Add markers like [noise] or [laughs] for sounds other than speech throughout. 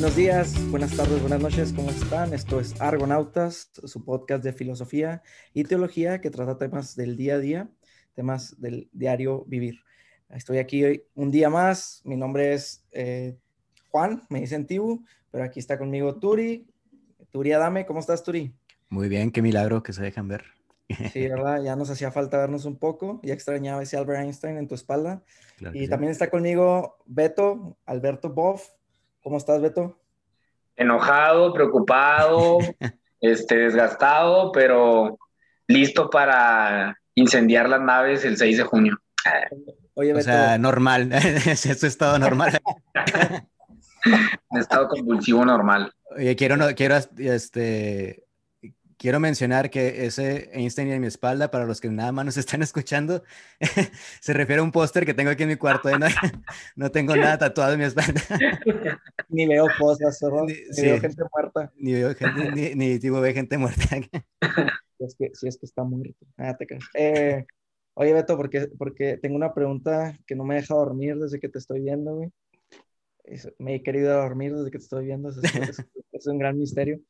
Buenos días, buenas tardes, buenas noches, ¿cómo están? Esto es Argonautas, su podcast de filosofía y teología que trata temas del día a día, temas del diario vivir. Estoy aquí hoy un día más, mi nombre es eh, Juan, me dicen Tibu, pero aquí está conmigo Turi. Turi Adame, ¿cómo estás Turi? Muy bien, qué milagro que se dejan ver. Sí, ¿verdad? Ya nos hacía falta vernos un poco, ya extrañaba ese Albert Einstein en tu espalda. y también está conmigo Beto, Alberto Boff. ¿Cómo estás, Beto? Enojado, preocupado, [laughs] este, desgastado, pero listo para incendiar las naves el 6 de junio. Oye, Beto. O sea, normal, [laughs] es tu estado normal. [laughs] estado convulsivo normal. Oye, quiero, no, quiero este, quiero mencionar que ese Einstein en mi espalda, para los que nada más nos [laughs] están escuchando, [laughs] se refiere a un póster que tengo aquí en mi cuarto. ¿eh? [laughs] No, tengo nada tatuado en mi espalda. Ni veo cosas, Ni, veo gente muerta. Ni veo gente, ni, ni digo, ve gente muerta. Si es que, si es que está muerto. Ah, te eh, oye, Beto, porque, porque tengo una pregunta que no me deja dormir desde que te estoy viendo, güey. Me he querido dormir desde que te estoy viendo. es un gran misterio.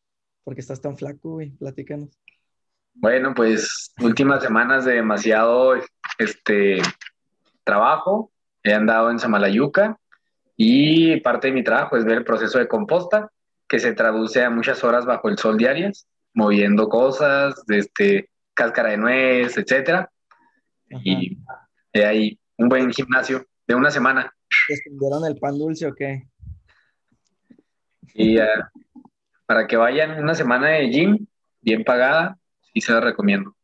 ¿Por qué estás tan flaco, güey? Platícanos. Bueno, pues últimas semanas de demasiado este, trabajo. He andado en Samalayuca y parte de mi trabajo es ver el proceso de composta, que se traduce a muchas horas bajo el sol diarias, moviendo cosas, este, cáscara de nuez, etcétera. Y he ahí un buen gimnasio de una semana. ¿Te el pan dulce o qué? Y uh, para que vayan una semana de gym bien pagada, sí se la recomiendo.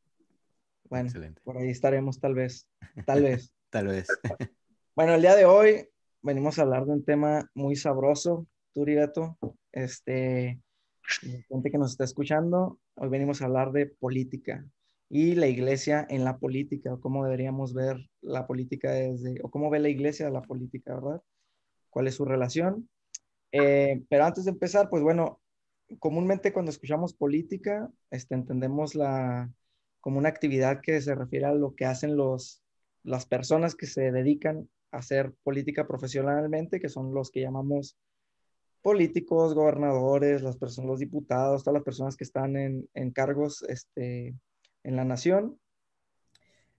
Bueno, por ahí estaremos tal vez, [laughs] tal vez. tal vez. [laughs] bueno, el día de hoy venimos a hablar de un tema muy sabroso, Turibeto. Este, gente que nos está escuchando, hoy venimos a hablar de política y la iglesia en la política, o cómo deberíamos ver la política desde, o cómo ve la iglesia la política, ¿verdad? ¿Cuál es su relación? Eh, pero antes de empezar, pues bueno, comúnmente cuando escuchamos política, este, entendemos la, como una actividad que se refiere a lo que hacen los, las personas que se dedican a hacer política profesionalmente, que son los que llamamos políticos, gobernadores, las personas, los diputados, todas las personas que están en, en cargos este, en la nación.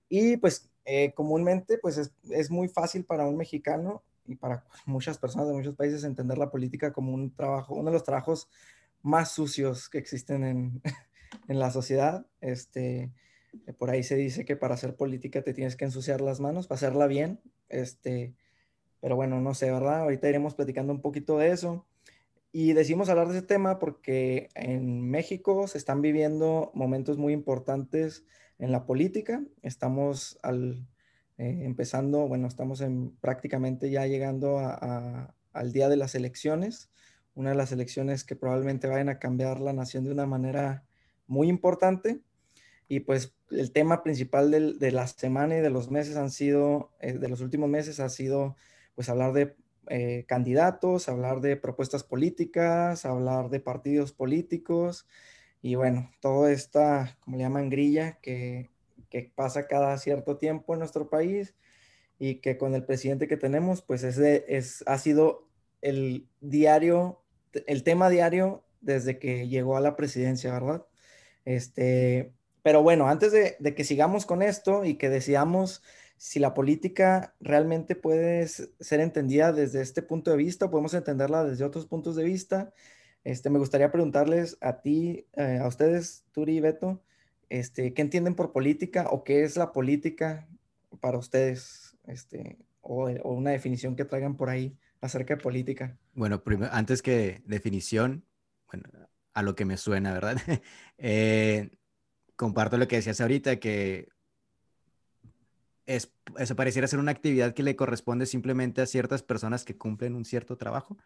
Y pues eh, comúnmente pues es, es, muy fácil para un mexicano y para muchas personas de muchos países entender la política como un trabajo, uno de los trabajos más sucios que existen en, [laughs] en la sociedad. Este, eh, por ahí se dice que para hacer política te tienes que ensuciar las manos, para hacerla bien. Este, pero bueno, no sé, ¿verdad? Ahorita iremos platicando un poquito de eso. Y decimos hablar de ese tema porque en México se están viviendo momentos muy importantes en la política. Estamos al, eh, empezando, bueno, estamos en, prácticamente ya llegando al día de las elecciones una de las elecciones que probablemente vayan a cambiar la nación de una manera muy importante. Y pues el tema principal de la semana y de los meses han sido, eh, de los últimos meses ha sido pues hablar de eh, candidatos, hablar de propuestas políticas, hablar de partidos políticos y bueno, toda esta, como le llaman, grilla que, que pasa cada cierto tiempo en nuestro país y que con el presidente que tenemos pues es, es ha sido el diario el tema diario desde que llegó a la presidencia, ¿verdad? Este, pero bueno, antes de, que sigamos con esto y que decidamos si la política realmente puede ser entendida desde este punto de vista, podemos entenderla desde otros puntos de vista. Este, me gustaría preguntarles a ti, eh, a ustedes, Turi y Beto, este, ¿qué entienden por política o qué es la política para ustedes? Este, o, o una definición que traigan por ahí acerca de política? Bueno, primero, antes que definición, bueno, a lo que me suena, ¿verdad? [laughs] Eh, comparto lo que decías ahorita, que es, eso pareciera ser una actividad que le corresponde simplemente a ciertas personas que cumplen un cierto trabajo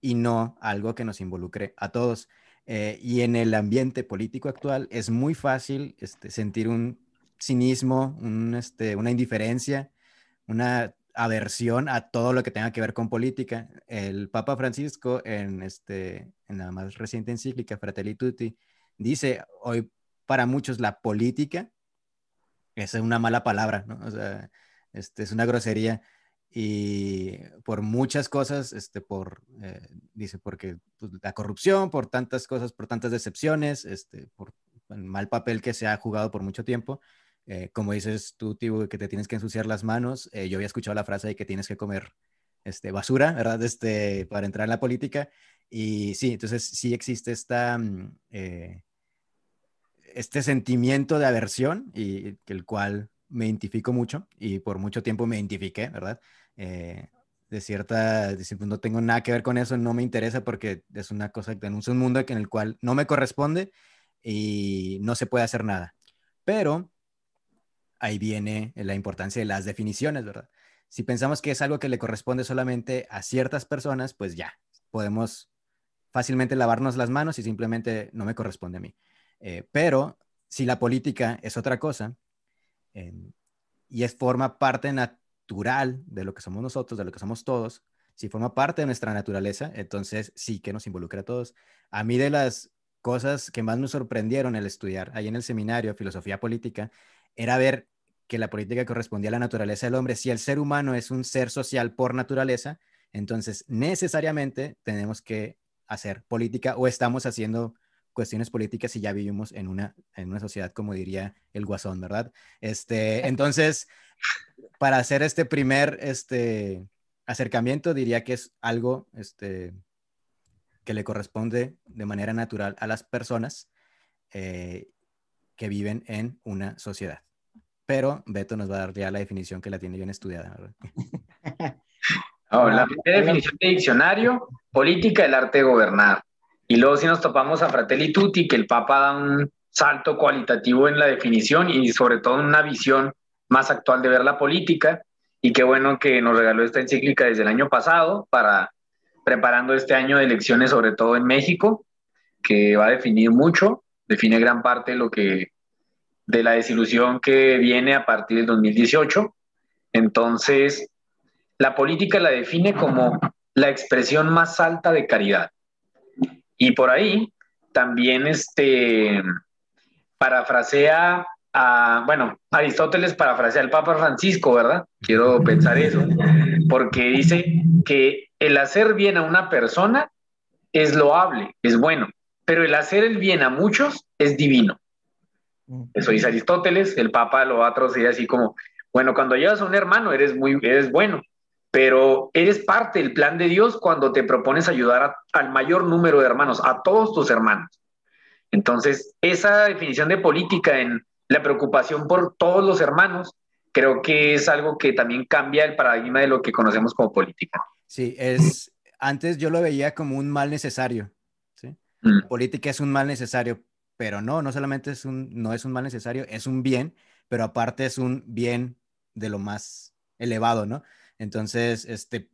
y no algo que nos involucre a todos. Eh, y en el ambiente político actual es muy fácil este, sentir un cinismo, un, este, una indiferencia, una aversión a todo lo que tenga que ver con política. El Papa Francisco, en, este, en la más reciente encíclica, Fratelli Tutti, dice, hoy para muchos la política es una mala palabra, ¿no? O sea, este, es una grosería. y por muchas cosas, este, por, eh, dice, porque pues, la corrupción, por tantas cosas, por tantas decepciones, este, por el mal papel que se ha jugado por mucho tiempo. Eh, como dices tú, Tibu, que te tienes que ensuciar las manos, eh, yo había escuchado la frase de que tienes que comer este, basura, ¿verdad? Este, para entrar en la política. Y sí, entonces sí existe esta, mm, este sentimiento de aversión y el cual me identifico mucho y por mucho tiempo me identifiqué, ¿verdad? Eh, de cierta, pues, no tengo nada que ver con eso, no me interesa porque es una cosa, es un mundo en el cual no me corresponde y no se puede hacer nada. Pero ahí viene la importancia de las definiciones, ¿verdad? Si pensamos que es algo que le corresponde solamente a ciertas personas, pues ya, podemos fácilmente lavarnos las manos y simplemente no me corresponde a mí. Eh, pero si la política es otra cosa, y es forma parte natural de lo que somos nosotros, de lo que somos todos, si forma parte de nuestra naturaleza, entonces sí que nos involucra a todos. A mí de las cosas que más me sorprendieron el estudiar ahí en el seminario filosofía política era ver que la política correspondía a la naturaleza del hombre. Si el ser humano es un ser social por naturaleza, entonces necesariamente tenemos que hacer política o estamos haciendo cuestiones políticas y ya vivimos en una, en una sociedad, como diría el guasón, ¿verdad? Este, entonces, para hacer este primer este, acercamiento, diría que es algo este, que le corresponde de manera natural a las personas eh, que viven en una sociedad. Pero Beto nos va a dar ya la definición que la tiene bien estudiada, ¿verdad? [laughs] Oh, la definición de diccionario, política, el arte de gobernar. Y luego si nos topamos a Fratelli Tutti, que el Papa da un salto cualitativo en la definición y sobre todo una visión más actual de ver la política. Y qué bueno que nos regaló esta encíclica desde el año pasado para preparando este año de elecciones, sobre todo en México, que va a definir mucho, define gran parte de lo que de la desilusión que viene a partir del 2018. Entonces, la política la define como la expresión más alta de caridad. Y por ahí también este, parafrasea a, bueno, Aristóteles parafrasea al Papa Francisco, ¿verdad? Quiero pensar eso, porque dice que el hacer bien a una persona es loable, es bueno, pero el hacer el bien a muchos es divino. Eso dice Aristóteles, el Papa lo va a traducir así como, bueno, cuando llevas a un hermano eres muy, eres bueno, pero eres parte del plan de Dios cuando te propones ayudar al mayor número de hermanos, a todos tus hermanos. Entonces, esa definición de política en la preocupación por todos los hermanos, creo que es algo que también cambia el paradigma de lo que conocemos como política. Sí, es, antes yo lo veía como un mal necesario, ¿sí? Mm. Política es un mal necesario, pero no, no solamente es un, no es un mal necesario, es un bien, pero aparte es un bien de lo más elevado, ¿no? Entonces, este,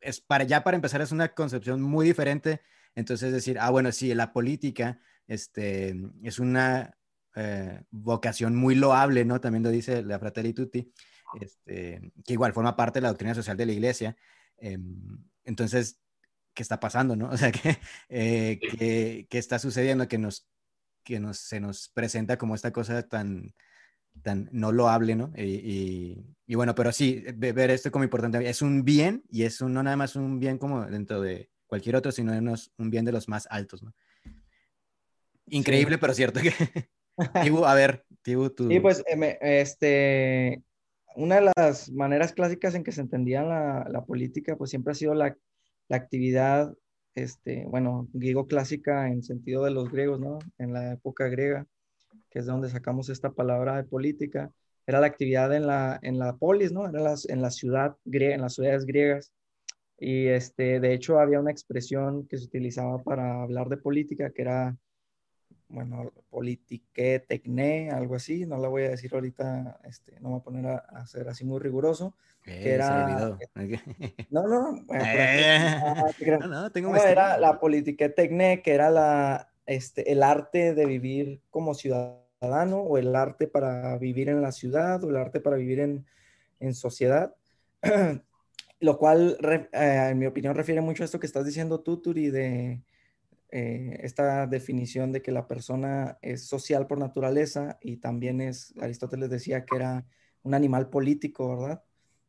es para, ya para empezar, es una concepción muy diferente. Entonces, decir, ah, bueno, sí, la política este, es una eh, vocación muy loable, ¿no? También lo dice la Fratelli Tutti, este, que igual forma parte de la doctrina social de la iglesia. Em, entonces, ¿qué está pasando, no? [laughs] O sea, eh, ¿qué, qué, está sucediendo que, nos, que nos, se nos presenta como esta cosa tan tan no lo hable, ¿no? Y, y, bueno, pero sí, ver esto como importante, es un bien y es un, no nada más un bien como dentro de cualquier otro, sino un bien de los más altos, ¿no? Increíble, pero cierto que... [laughs] Tibu, a ver, Tibu, tú... Sí, pues, eh, este, una de las maneras clásicas en que se entendía la, la política, pues siempre ha sido la, la actividad, este, bueno, griego clásica en sentido de los griegos, ¿no? En la época griega que es de donde sacamos esta palabra de política, era la actividad en la, en la polis, ¿no? Era las, en la ciudad griega, en las ciudades griegas. Y este, de hecho había una expresión que se utilizaba para hablar de política, que era, bueno, politique tecné, algo así, no la voy a decir ahorita, este, no me voy a poner a, ser así muy riguroso. que era, [laughs] no, no, no, [laughs] no, no, tengo era la politique tecné, que era la, este, el arte de vivir como ciudadano o el arte para vivir en la ciudad o el arte para vivir en, en sociedad. [clears throat] Lo cual, eh, en mi opinión, refiere mucho a esto que estás diciendo tú, Turi, de eh, esta definición de que la persona es social por naturaleza y también es, Aristóteles decía que era un animal político, ¿verdad?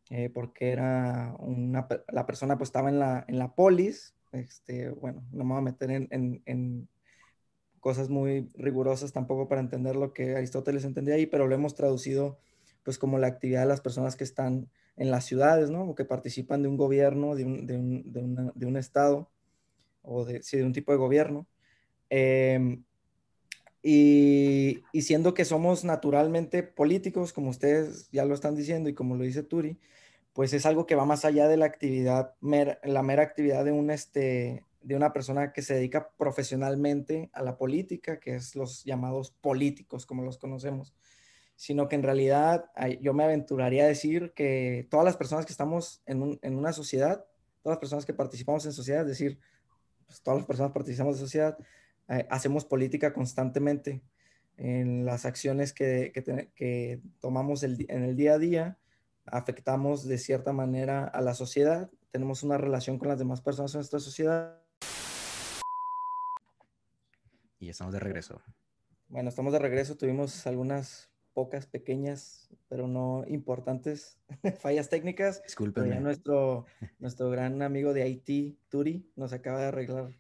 eh, porque era una, la persona pues estaba en la, en la polis, este, bueno, no me voy a meter en, en, cosas muy rigurosas tampoco para entender lo que Aristóteles entendía ahí, pero lo hemos traducido pues como la actividad de las personas que están en las ciudades, ¿no? O que participan de un gobierno, de un, de un, de un estado, o de, sí, de un tipo de gobierno. Eh, y, y, siendo que somos naturalmente políticos, como ustedes ya lo están diciendo y como lo dice Turi, pues es algo que va más allá de la actividad, mer, la mera actividad de, un, este, de una persona que se dedica profesionalmente a la política, que es los llamados políticos, como los conocemos sino que en realidad yo me aventuraría a decir que todas las personas que estamos en, un, en una sociedad, todas las personas que participamos en sociedad, es decir, pues todas las personas participamos en sociedad, eh, hacemos política constantemente en las acciones que, que, que tomamos el, en el día a día, afectamos de cierta manera a la sociedad, tenemos una relación con las demás personas en nuestra sociedad. Y estamos de regreso. Bueno, estamos de regreso, tuvimos algunas pocas pequeñas, pero no importantes [laughs] fallas técnicas. Disculpenme. nuestro, [laughs] nuestro gran amigo de Haití, Turi, nos acaba de arreglar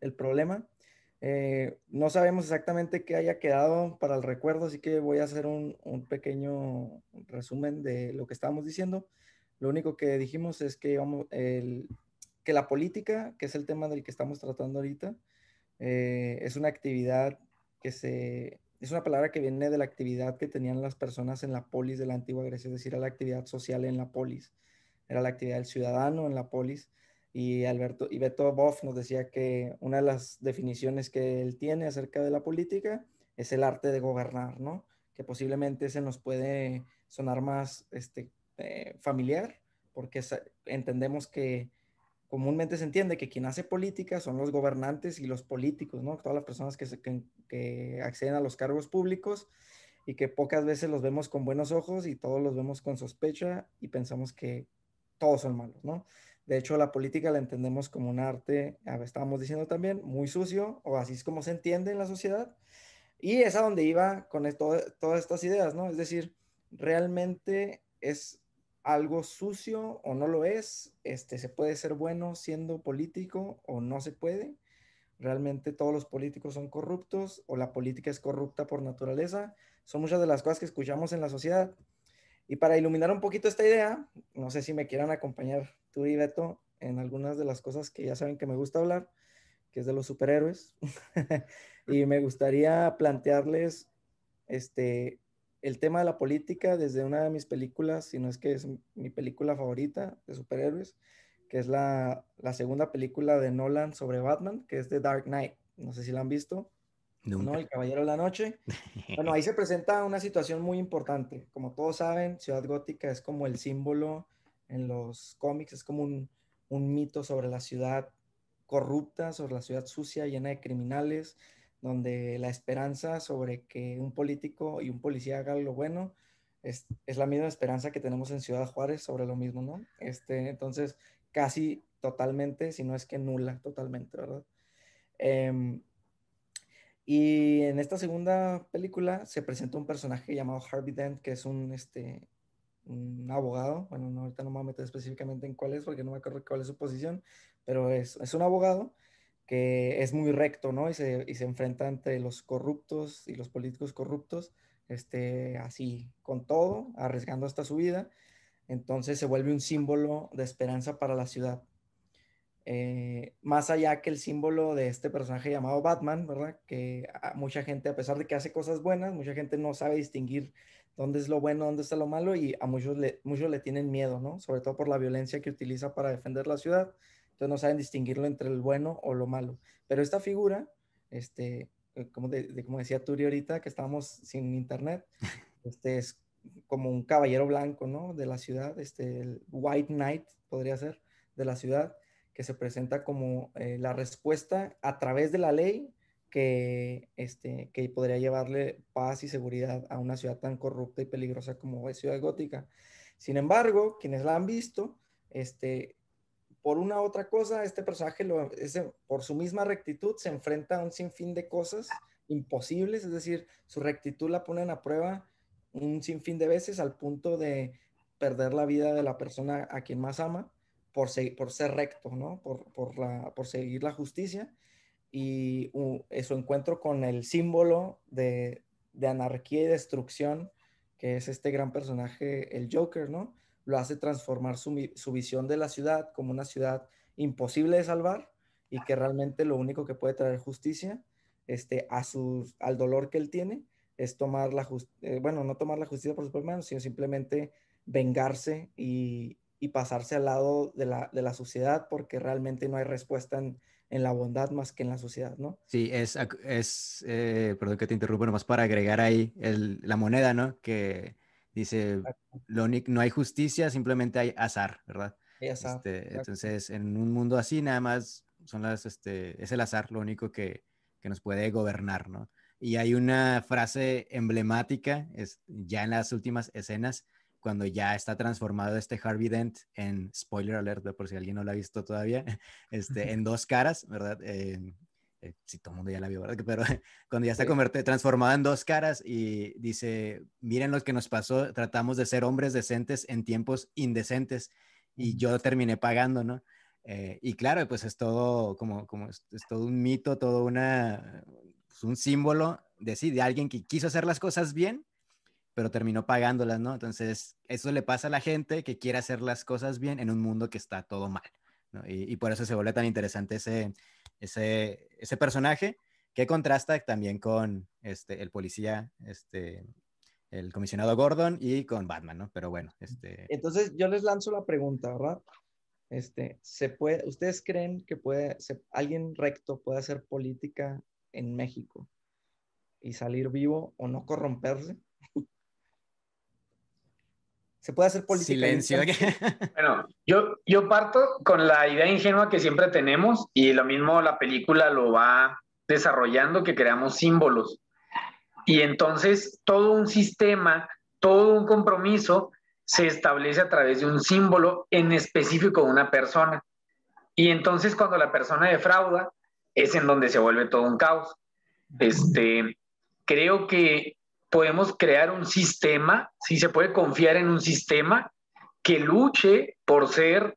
el problema. Eh, no sabemos exactamente qué haya quedado para el recuerdo, así que voy a hacer un, un, pequeño resumen de lo que estábamos diciendo. Lo único que dijimos es que, vamos, el, que la política, que es el tema del que estamos tratando ahorita, eh, es una actividad que se es una palabra que viene de la actividad que tenían las personas en la polis de la antigua Grecia, es decir, era la actividad social en la polis, era la actividad del ciudadano en la polis. Y Alberto y Beto Boff nos decía que una de las definiciones que él tiene acerca de la política es el arte de gobernar, ¿no? Que posiblemente se nos puede sonar más este, eh, familiar, porque entendemos que comúnmente se entiende que quien hace política son los gobernantes y los políticos, ¿no? Todas las personas que, acceden a los cargos públicos y que pocas veces los vemos con buenos ojos y todos los vemos con sospecha y pensamos que todos son malos, ¿no? De hecho, la política la entendemos como un arte, estábamos diciendo también, muy sucio, o así es como se entiende en la sociedad. Y es a donde iba con todas estas ideas, ¿no? Es decir, realmente es algo sucio o no lo es, este, se puede ser bueno siendo político o no se puede. Realmente todos los políticos son corruptos o la política es corrupta por naturaleza. Son muchas de las cosas que escuchamos en la sociedad. Y para iluminar un poquito esta idea, no sé si me quieran acompañar tú y Beto en algunas de las cosas que ya saben que me gusta hablar, que es de los superhéroes. [laughs] y me gustaría plantearles este, el tema de la política desde una de mis películas, si no es que es mi película favorita de superhéroes, que es la, la segunda película de Nolan sobre Batman, que es The Dark Knight. No sé si la han visto. Nunca. ¿no? El Caballero de la Noche. [laughs] Bueno, ahí se presenta una situación muy importante. Como todos saben, Ciudad Gótica es como el símbolo en los cómics, es como un, un mito sobre la ciudad corrupta, sobre la ciudad sucia, llena de criminales, donde la esperanza sobre que un político y un policía hagan lo bueno es, es, la misma esperanza que tenemos en Ciudad Juárez sobre lo mismo, ¿no? Este, entonces, casi totalmente, si no es que nula totalmente, ¿verdad? Eh, y en esta segunda película se presenta un personaje llamado Harvey Dent, que es un, este, un abogado, bueno, no, ahorita no me voy a meter específicamente en cuál es, porque no me acuerdo cuál es su posición, pero es, es un abogado que es muy recto, ¿no? Y se, y se enfrenta ante los corruptos y los políticos corruptos, este, así, con todo, arriesgando hasta su vida. Entonces se vuelve un símbolo de esperanza para la ciudad. Eh, más allá que el símbolo de este personaje llamado Batman, ¿verdad? Que mucha gente, a pesar de que hace cosas buenas, mucha gente no sabe distinguir dónde es lo bueno, dónde está lo malo y a muchos muchos le tienen miedo, ¿no? Sobre todo por la violencia que utiliza para defender la ciudad entonces no saben distinguirlo entre el bueno o lo malo. Pero esta figura, este, eh, como, de, como decía Turi ahorita, que estábamos sin internet, [laughs] este es como un caballero blanco, ¿no? De la ciudad, este, el White Knight podría ser, de la ciudad, que se presenta como eh, la respuesta a través de la ley que, este, que podría llevarle paz y seguridad a una ciudad tan corrupta y peligrosa como es Ciudad Gótica. Sin embargo, quienes la han visto, este, por una otra cosa, este personaje, lo, ese, por su misma rectitud, se enfrenta a un sinfín de cosas imposibles, es decir, su rectitud la ponen a prueba un sinfín de veces al punto de perder la vida de la persona a quien más ama por, ser recto, ¿no? Por, seguir la justicia y su encuentro con el símbolo de, anarquía y destrucción, que es este gran personaje, el Joker, ¿no? Lo hace transformar su, su visión de la ciudad como una ciudad imposible de salvar y que realmente lo único que puede traer justicia este, a sus, al dolor que él tiene es tomar la justicia, eh, bueno, no tomar la justicia por sus propias manos, sino simplemente vengarse y, y pasarse al lado de la, de la, sociedad porque realmente no hay respuesta en, en, la bondad más que en la sociedad, ¿no? Sí, es, es eh, perdón que te interrumpa, nomás para agregar ahí el, la moneda, ¿no? Que dice, lo no hay justicia, simplemente hay azar, ¿verdad? Hay azar. Este, entonces, en un mundo así, nada más son las, este, es el azar lo único que, que nos puede gobernar, ¿no? Y hay una frase emblemática, es, ya en las últimas escenas, cuando ya está transformado este Harvey Dent en, spoiler alert, por si alguien no lo ha visto todavía, [laughs] este, en dos caras, ¿verdad? Eh, si todo el mundo ya la vio, ¿verdad? [laughs] Pero cuando ya está sí. transformado en dos caras y dice, miren lo que nos pasó, tratamos de ser hombres decentes en tiempos indecentes y yo terminé pagando, ¿no? Eh, y claro, pues es todo como, como es, es todo un mito, todo una, pues un símbolo de sí, de alguien que quiso hacer las cosas bien, pero terminó pagándolas, ¿no? Entonces, eso le pasa a la gente que quiere hacer las cosas bien en un mundo que está todo mal, ¿no? Y, y por eso se vuelve tan interesante ese, ese, ese personaje que contrasta también con este, el policía, este, el comisionado Gordon y con Batman, ¿no? Pero bueno, este... Entonces yo les lanzo la pregunta, ¿verdad? Este, ¿se puede, ¿Ustedes creen que puede, alguien recto puede hacer política en México y salir vivo o no corromperse? ¿Se puede hacer política? Silencio. [laughs] bueno, yo, yo parto con la idea ingenua que siempre tenemos y lo mismo la película lo va desarrollando, que creamos símbolos. Y entonces todo un sistema, todo un compromiso se establece a través de un símbolo en específico de una persona. Y entonces cuando la persona defrauda, es en donde se vuelve todo un caos. Este, creo que podemos crear un sistema, si se puede confiar en un sistema que luche por ser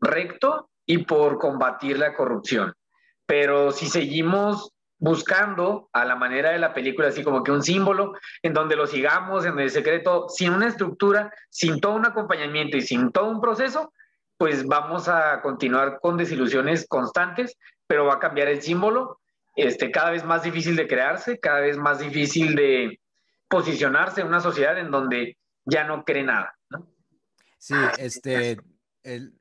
recto y por combatir la corrupción. Pero si seguimos buscando a la manera de la película, así como que un símbolo en donde lo sigamos, en el secreto, sin una estructura, sin todo un acompañamiento y sin todo un proceso, pues vamos a continuar con desilusiones constantes, pero va a cambiar el símbolo, este, cada vez más difícil de crearse, cada vez más difícil de posicionarse en una sociedad en donde ya no cree nada. ¿no? Sí, este, el,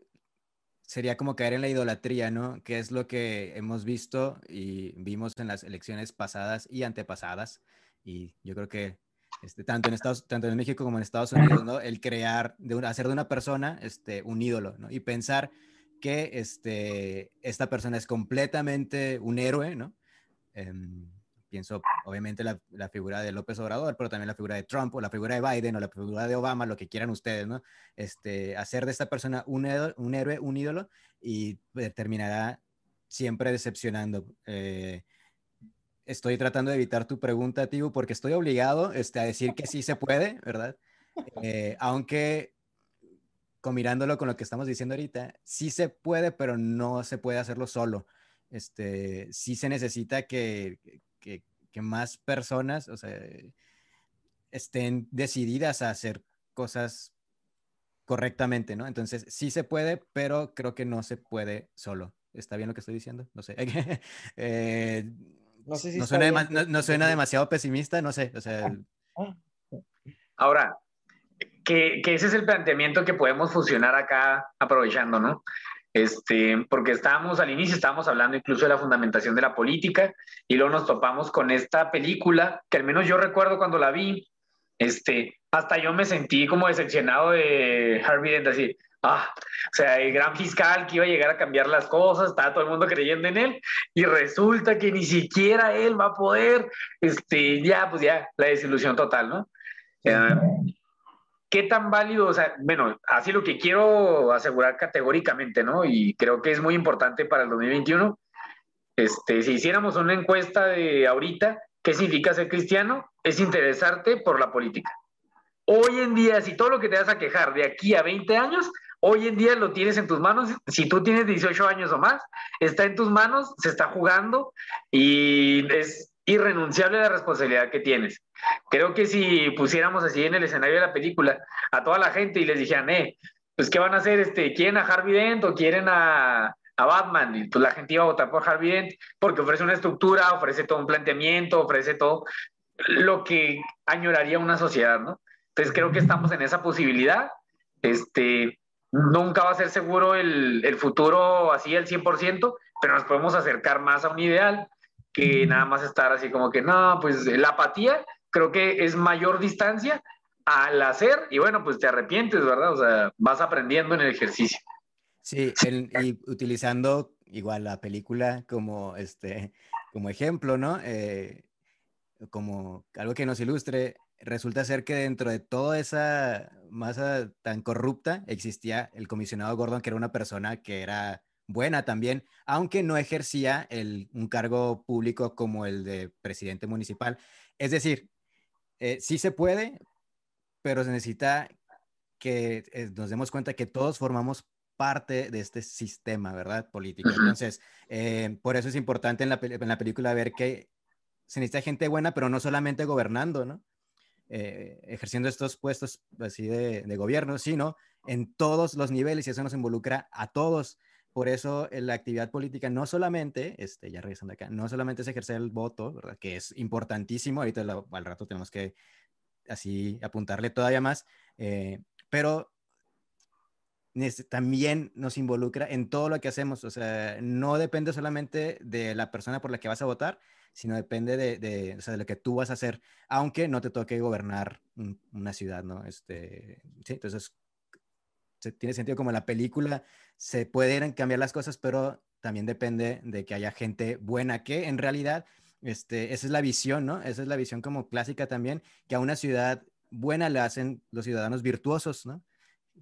sería como caer en la idolatría, ¿no? Que es lo que hemos visto y vimos en las elecciones pasadas y antepasadas. Y yo creo que este, tanto, en Estados, tanto en México como en Estados Unidos, ¿no? El crear, de una, hacer de una persona este, un ídolo, ¿no? Y pensar que este, esta persona es completamente un héroe, ¿no? Eh, pienso obviamente la, la, figura de López Obrador, pero también la figura de Trump o la figura de Biden o la figura de Obama, lo que quieran ustedes, ¿no? Este, hacer de esta persona un, héroe, un ídolo y terminará siempre decepcionando. Eh, estoy tratando de evitar tu pregunta, Tibu, porque estoy obligado este, a decir que sí se puede, ¿verdad? Eh, aunque combinándolo con lo que estamos diciendo ahorita, sí se puede, pero no se puede hacerlo solo. Este, sí se necesita que, que, que más personas, o sea, estén decididas a hacer cosas correctamente, ¿no? Entonces, sí se puede, pero creo que no se puede solo. ¿Está bien lo que estoy diciendo? No sé. [laughs] eh, no sé si no suena, no, no suena, demasiado pesimista, no sé. O sea, ah. Ahora, que, que, ese es el planteamiento que podemos fusionar acá aprovechando, ¿no? Este, porque estábamos al inicio, estábamos hablando incluso de la fundamentación de la política y luego nos topamos con esta película que al menos yo recuerdo cuando la vi, este, hasta yo me sentí como decepcionado de Harvey Dent, así, ah, o sea, el gran fiscal que iba a llegar a cambiar las cosas, estaba todo el mundo creyendo en él y resulta que ni siquiera él va a poder, este, ya, pues ya, la desilusión total, ¿no? Uh, ¿qué tan válido? O sea, bueno, así lo que quiero asegurar categóricamente, ¿no? Y creo que es muy importante para el 2021. Este, si hiciéramos una encuesta de ahorita, ¿qué significa ser cristiano? Es interesarte por la política. hoy en día, si todo lo que te vas a quejar de aquí a 20 años, hoy en día lo tienes en tus manos. Si tú tienes 18 años o más, está en tus manos, se está jugando y es irrenunciable la responsabilidad que tienes. Creo que si pusiéramos así en el escenario de la película a toda la gente y les dijeran, eh, pues ¿qué van a hacer? Este, ¿Quieren a Harvey Dent o quieren a, Batman? Y pues la gente iba a votar por Harvey Dent porque ofrece una estructura, ofrece todo un planteamiento, ofrece todo lo que añoraría una sociedad, ¿no? Entonces creo que estamos en esa posibilidad. Este, nunca va a ser seguro el, el futuro así al 100%, pero nos podemos acercar más a un ideal que nada más estar así como que, no, pues la apatía creo que es mayor distancia al hacer y bueno, pues te arrepientes, ¿verdad? O sea, vas aprendiendo en el ejercicio. Sí, y utilizando igual la película como, este, como ejemplo, ¿no? Eh, como algo que nos ilustre, resulta ser que dentro de toda esa masa tan corrupta existía el comisionado Gordon, que era una persona que era buena también, aunque no ejercía el, un cargo público como el de presidente municipal. Es decir, eh, sí se puede, pero se necesita que eh, nos demos cuenta que todos formamos parte de este sistema, ¿verdad? Político. Entonces, eh, por eso es importante en la, en la película ver que se necesita gente buena, pero no solamente gobernando, ¿no? Eh, ejerciendo estos puestos así de, de, gobierno, sino en todos los niveles y eso nos involucra a todos. Por eso la actividad política no solamente, este, ya regresando acá, no solamente es ejercer el voto, ¿verdad? que es importantísimo, ahorita al rato tenemos que así apuntarle todavía más, eh, pero también nos involucra en todo lo que hacemos, o sea, no depende solamente de la persona por la que vas a votar, sino depende de, de, o sea, de lo que tú vas a hacer, aunque no te toque gobernar una ciudad, ¿no? Este, sí, entonces, tiene sentido como la película, se pueden cambiar las cosas, pero también depende de que haya gente buena, que en realidad, este, esa es la visión, ¿no? Esa es la visión como clásica también, que a una ciudad buena le hacen los ciudadanos virtuosos, ¿no?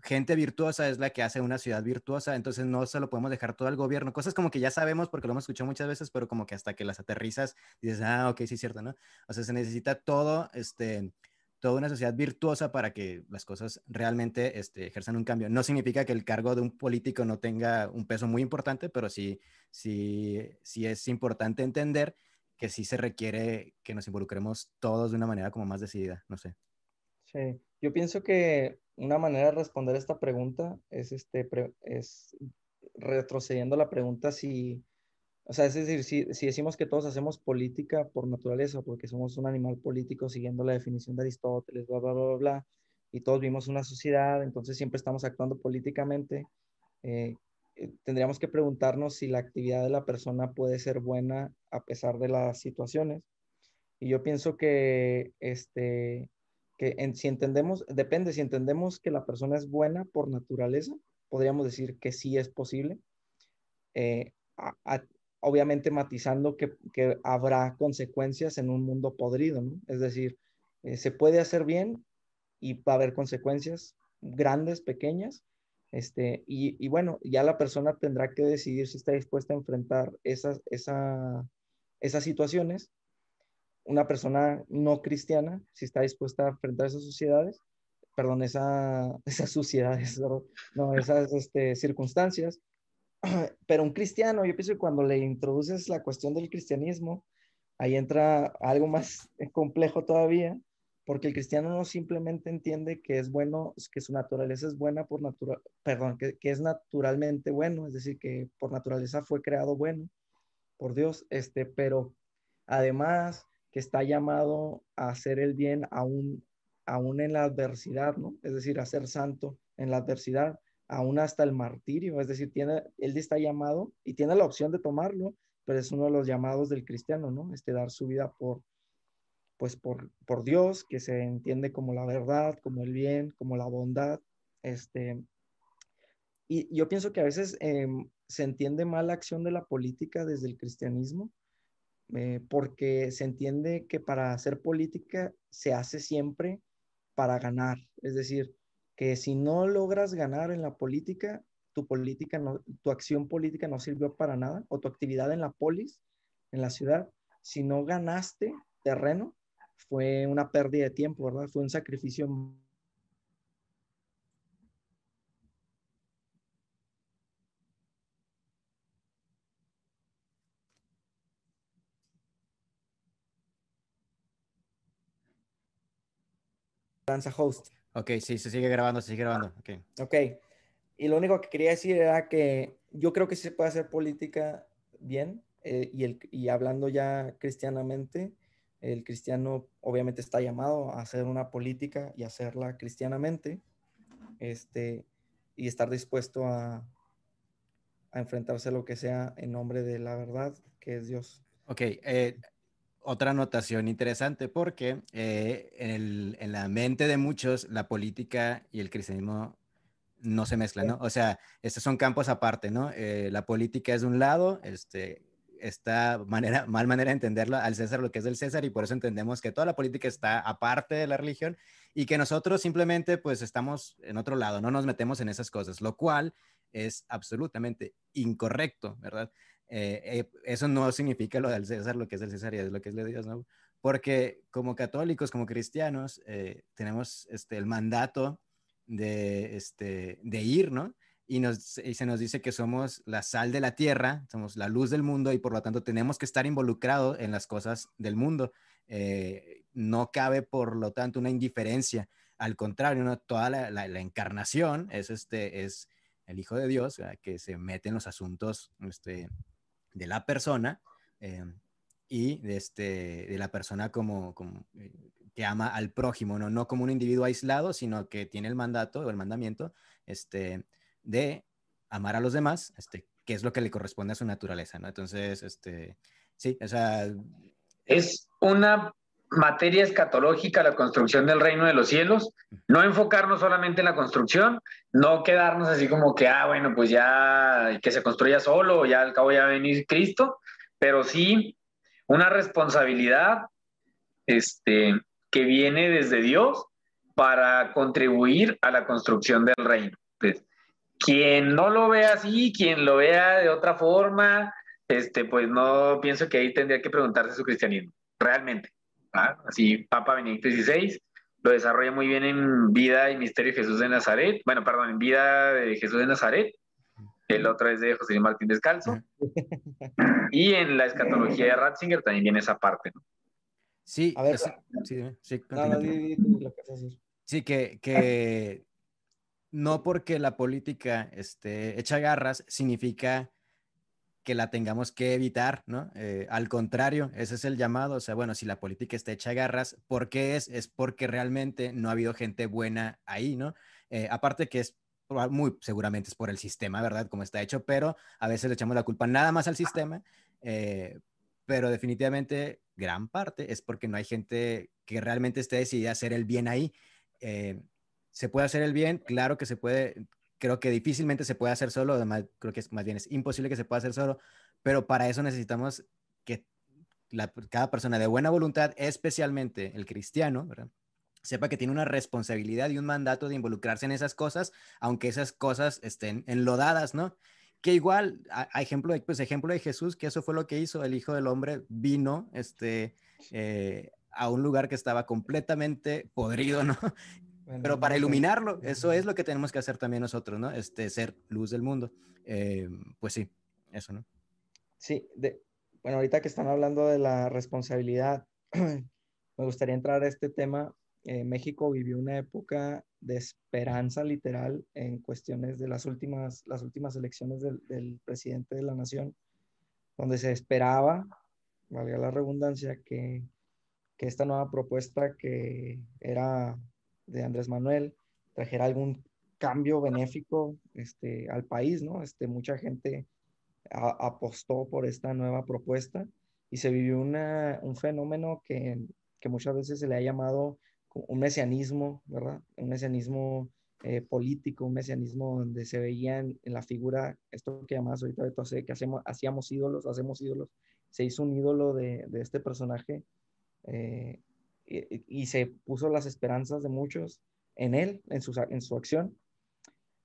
gente virtuosa es la que hace una ciudad virtuosa, entonces no se lo podemos dejar todo al gobierno. Cosas como que ya sabemos porque lo hemos escuchado muchas veces, pero como que hasta que las aterrizas dices, ah, ok, sí es cierto, ¿no? O sea, se necesita todo, este, toda una sociedad virtuosa para que las cosas realmente este, ejerzan un cambio. No significa que el cargo de un político no tenga un peso muy importante, pero sí, sí, sí es importante entender que sí se requiere que nos involucremos todos de una manera como más decidida, no sé. Sí, yo pienso que una manera de responder esta pregunta es, este, es retrocediendo la pregunta si, o sea, es decir, si, si, decimos que todos hacemos política por naturaleza, porque somos un animal político siguiendo la definición de Aristóteles, bla, bla, bla, bla, y todos vimos una sociedad, entonces siempre estamos actuando políticamente, eh, eh, tendríamos que preguntarnos si la actividad de la persona puede ser buena a pesar de las situaciones. Y yo pienso que este, que si entendemos, depende, si entendemos que la persona es buena por naturaleza, podríamos decir que sí es posible, eh, obviamente matizando que, habrá consecuencias en un mundo podrido. Es decir, eh, se puede hacer bien y va a haber consecuencias grandes, pequeñas, este, y, bueno, ya la persona tendrá que decidir si está dispuesta a enfrentar esas, esa, esas situaciones una persona no cristiana, si está dispuesta a enfrentar esas sociedades, perdón, esa, [laughs] esas suciedades, no, esas este, circunstancias, [clears throat] pero un cristiano, yo pienso que cuando le introduces la cuestión del cristianismo, ahí entra algo más [laughs] complejo todavía, porque el cristiano no simplemente entiende que es bueno, que su naturaleza es buena por natural, perdón, que, que, es naturalmente bueno, es decir, que por naturaleza fue creado bueno por Dios, este, pero además que está llamado a hacer el bien aún, aún en la adversidad, ¿no? Es decir, a ser santo en la adversidad, aún hasta el martirio, es decir, tiene, él está llamado y tiene la opción de tomarlo, pero es uno de los llamados del cristiano, ¿no? Este, dar su vida por, pues por, por Dios, que se entiende como la verdad, como el bien, como la bondad, este, y yo pienso que a veces em, se entiende mal la acción de la política desde el cristianismo, eh, porque se entiende que para hacer política se hace siempre para ganar. Es decir, que si no logras ganar en la política, tu política no, tu acción política no sirvió para nada o tu actividad en la polis, en la ciudad, si no ganaste terreno, fue una pérdida de tiempo, ¿verdad? Fue un sacrificio Danza Host. Ok, sí, se sigue grabando, se sigue grabando. Ok. Ok. Y lo único que quería decir era que yo creo que sí se puede hacer política bien eh, y, el, y hablando ya cristianamente, el cristiano obviamente está llamado a hacer una política y hacerla cristianamente este, y estar dispuesto a, a enfrentarse a lo que sea en nombre de la verdad, que es Dios. Ok, eh, otra anotación interesante porque eh, en, el, en, la mente de muchos la política y el cristianismo no se mezclan, ¿no? O sea, estos son campos aparte, ¿no? Eh, la política es de un lado, este, esta manera, mal manera de entenderlo al César lo que es del César y por eso entendemos que toda la política está aparte de la religión y que nosotros simplemente pues estamos en otro lado, no nos metemos en esas cosas, lo cual es absolutamente incorrecto, ¿verdad? Eh, eh, eso no significa lo del César, lo que es del César y es lo que es de Dios, ¿no? Porque como católicos, como cristianos, eh, tenemos este, el mandato de, este, de ir, ¿no? y, nos, se nos dice que somos la sal de la tierra, somos la luz del mundo y por lo tanto tenemos que estar involucrados en las cosas del mundo. No cabe por lo tanto una indiferencia, al contrario, toda la, encarnación es, este, es el Hijo de Dios que se mete en los asuntos este, de la persona. Eh, y de, este, de la persona como, como eh, que ama al prójimo, ¿no? no como un individuo aislado, sino que tiene el mandato o el mandamiento este, de amar a los demás, este, que es lo que le corresponde a su naturaleza, ¿no? Entonces, este, sí, o sea... Es una materia escatológica la construcción del reino de los cielos, no enfocarnos solamente en la construcción, no quedarnos así como que, ah, bueno, pues ya que se construya solo, ya al cabo ya va a venir Cristo, pero sí una responsabilidad este, que viene desde Dios para contribuir a la construcción del reino. Quien no lo vea así, quien lo vea de otra forma, este, pues no pienso que ahí tendría que preguntarse su cristianismo, realmente. Así, Papa Benedicto XVI lo desarrolla muy bien en Vida y Misterio de Jesús de Nazaret, bueno, perdón, en Vida de Jesús de Nazaret, el otro es de José Martín Descalzo, y en la escatología de Ratzinger también viene esa parte, ¿no? Sí, a ver, sí, sí, sí, sí, que, que no porque la política esté hecha garras significa que la tengamos que evitar, ¿no? Eh, al contrario, ese es el llamado, o sea, bueno, si la política está hecha garras, ¿por qué es? Es porque realmente no ha habido gente buena ahí, ¿no? Eh, aparte que es muy seguramente es por el sistema, ¿verdad? Como está hecho, pero a veces le echamos la culpa nada más al sistema, eh, pero definitivamente gran parte es porque no hay gente que realmente esté decidida a hacer el bien ahí. ¿Se puede hacer el bien? Claro que se puede. Creo que difícilmente se puede hacer solo, además creo que es más bien es imposible que se pueda hacer solo, pero para eso necesitamos que cada persona de buena voluntad, especialmente el cristiano, sepa que tiene una responsabilidad y un mandato de involucrarse en esas cosas, aunque esas cosas estén enlodadas, ¿no? Que igual, a, ejemplo, de, pues, ejemplo de Jesús, que eso fue lo que hizo, el Hijo del Hombre vino este, eh, a un lugar que estaba completamente podrido, ¿no? Pero para iluminarlo, eso es lo que tenemos que hacer también nosotros, ¿no? Este, ser luz del mundo. Eh, pues sí, eso, ¿no? Sí, de, bueno, ahorita que están hablando de la responsabilidad, [clears throat] me gustaría entrar a este tema. Eh, México vivió una época de esperanza literal en cuestiones de las últimas, las últimas elecciones del, del presidente de la nación, donde se esperaba, valga la redundancia, que, que esta nueva propuesta que era de Andrés Manuel trajera algún cambio benéfico este, al país, ¿no? Este, mucha gente apostó por esta nueva propuesta y se vivió una, un fenómeno que, que, muchas veces se le ha llamado un mesianismo, ¿verdad? Un mesianismo eh, político, un mesianismo donde se veía en, la figura, esto que llamamos ahorita de que hacemos, hacíamos ídolos, hacemos ídolos, se hizo un ídolo de, de este personaje eh, y, se puso las esperanzas de muchos en él, en su, en su acción.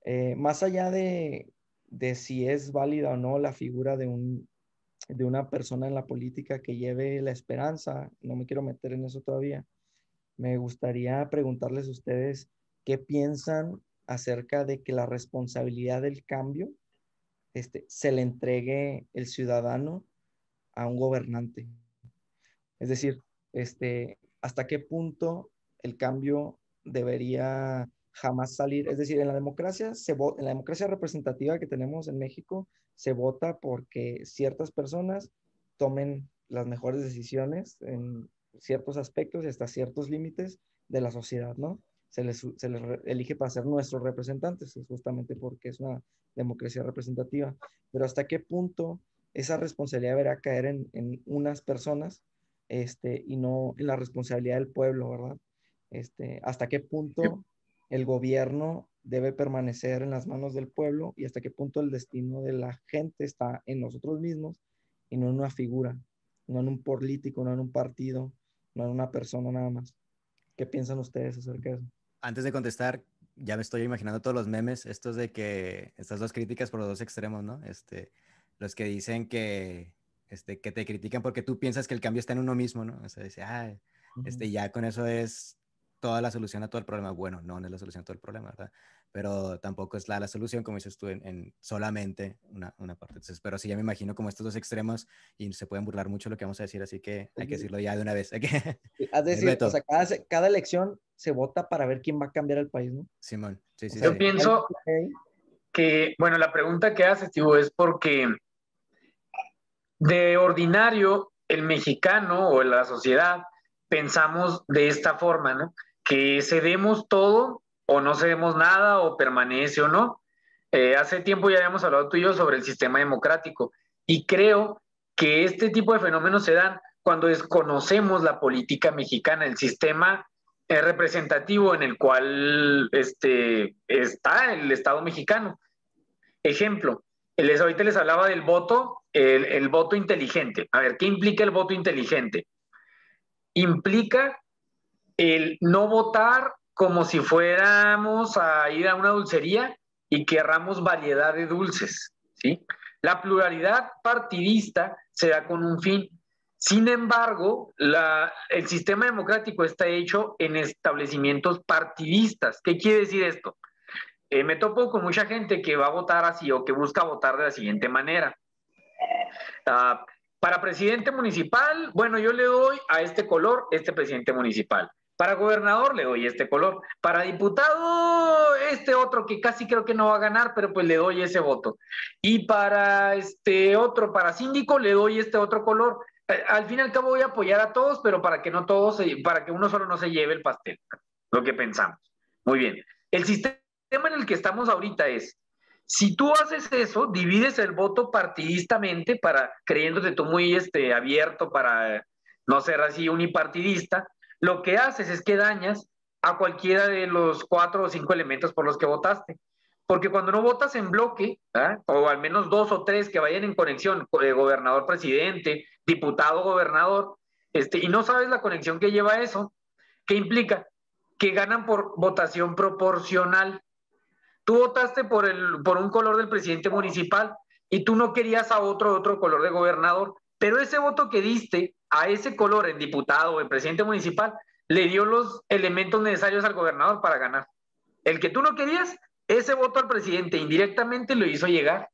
Eh, más allá de, de, si es válida o no la figura de, un, de una persona en la política que lleve la esperanza, no me quiero meter en eso todavía, me gustaría preguntarles a ustedes qué piensan acerca de que la responsabilidad del cambio este, se le entregue el ciudadano a un gobernante. Es decir, este, hasta qué punto el cambio debería jamás salir. Es decir, en la democracia, se en la democracia representativa que tenemos en México, se vota porque ciertas personas tomen las mejores decisiones en ciertos aspectos y hasta ciertos límites de la sociedad, ¿no? Se les, se les elige para ser nuestros representantes, justamente porque es una democracia representativa. Pero hasta qué punto esa responsabilidad deberá caer en, en unas personas este, y no en la responsabilidad del pueblo, ¿verdad? Este, hasta qué punto el gobierno debe permanecer en las manos del pueblo y hasta qué punto el destino de la gente está en nosotros mismos y no en una figura, no en un político, no en un partido, no en una persona nada más. ¿Qué piensan ustedes acerca de eso? Antes de contestar, ya me estoy imaginando todos los memes, estos de que estas dos críticas por los dos extremos, ¿no? Este, los que dicen que, este, que te critican porque tú piensas que el cambio está en uno mismo, ¿no? O sea, dice, ah, este, ya con eso es toda la solución a todo el problema. Bueno, no, no es la solución a todo el problema, ¿verdad? pero tampoco es la, la solución, como dices tú, en, solamente una, una, parte. Entonces, pero sí, ya me imagino como estos dos extremos y se pueden burlar mucho lo que vamos a decir, así que hay que decirlo ya de una vez. [laughs] Hay que... Es decir, o sea, cada, cada, elección se vota para ver quién va a cambiar el país, ¿no? Simón, sí, sí. Yo pienso que, bueno, la pregunta que haces, tío, es porque de ordinario el mexicano o la sociedad pensamos de esta forma, ¿no? Que cedemos todo o no sabemos nada o permanece o no. Eh, hace tiempo ya habíamos hablado tú y yo sobre el sistema democrático y creo que este tipo de fenómenos se dan cuando desconocemos la política mexicana, el sistema eh, representativo en el cual este, está el Estado mexicano. Ejemplo, les, ahorita les hablaba del voto, el, el voto inteligente. A ver, ¿qué implica el voto inteligente? Implica el no votar como si fuéramos a ir a una dulcería y querramos variedad de dulces, ¿sí? La pluralidad partidista se da con un fin. Sin embargo, el sistema democrático está hecho en establecimientos partidistas. ¿Qué quiere decir esto? Eh, me topo con mucha gente que va a votar así o que busca votar de la siguiente manera. Ah, para presidente municipal, bueno, yo le doy a este color este presidente municipal. Para gobernador le doy este color. Para diputado, este otro que casi creo que no va a ganar, pero pues le doy ese voto. Y para este otro, para síndico, le doy este otro color. Eh, al fin y al cabo voy a apoyar a todos, pero para que no todos, para que uno solo no se lleve el pastel. Lo que pensamos. Muy bien. El sistema en el que estamos ahorita es, si tú haces eso, divides el voto partidistamente para, creyéndote tú muy este, abierto para no ser así unipartidista, lo que haces es que dañas a cualquiera de los cuatro o cinco elementos por los que votaste. Porque cuando no votas en bloque, o al menos dos o tres que vayan en conexión, eh, gobernador, presidente, diputado, gobernador, este, y no sabes la conexión que lleva eso, ¿qué implica? Que ganan por votación proporcional. Tú votaste por, el, por un color del presidente municipal y tú no querías a otro, otro color de gobernador, pero ese voto que diste a ese color en diputado o en presidente municipal le dio los elementos necesarios al gobernador para ganar. El que tú no querías, ese voto al presidente indirectamente lo hizo llegar.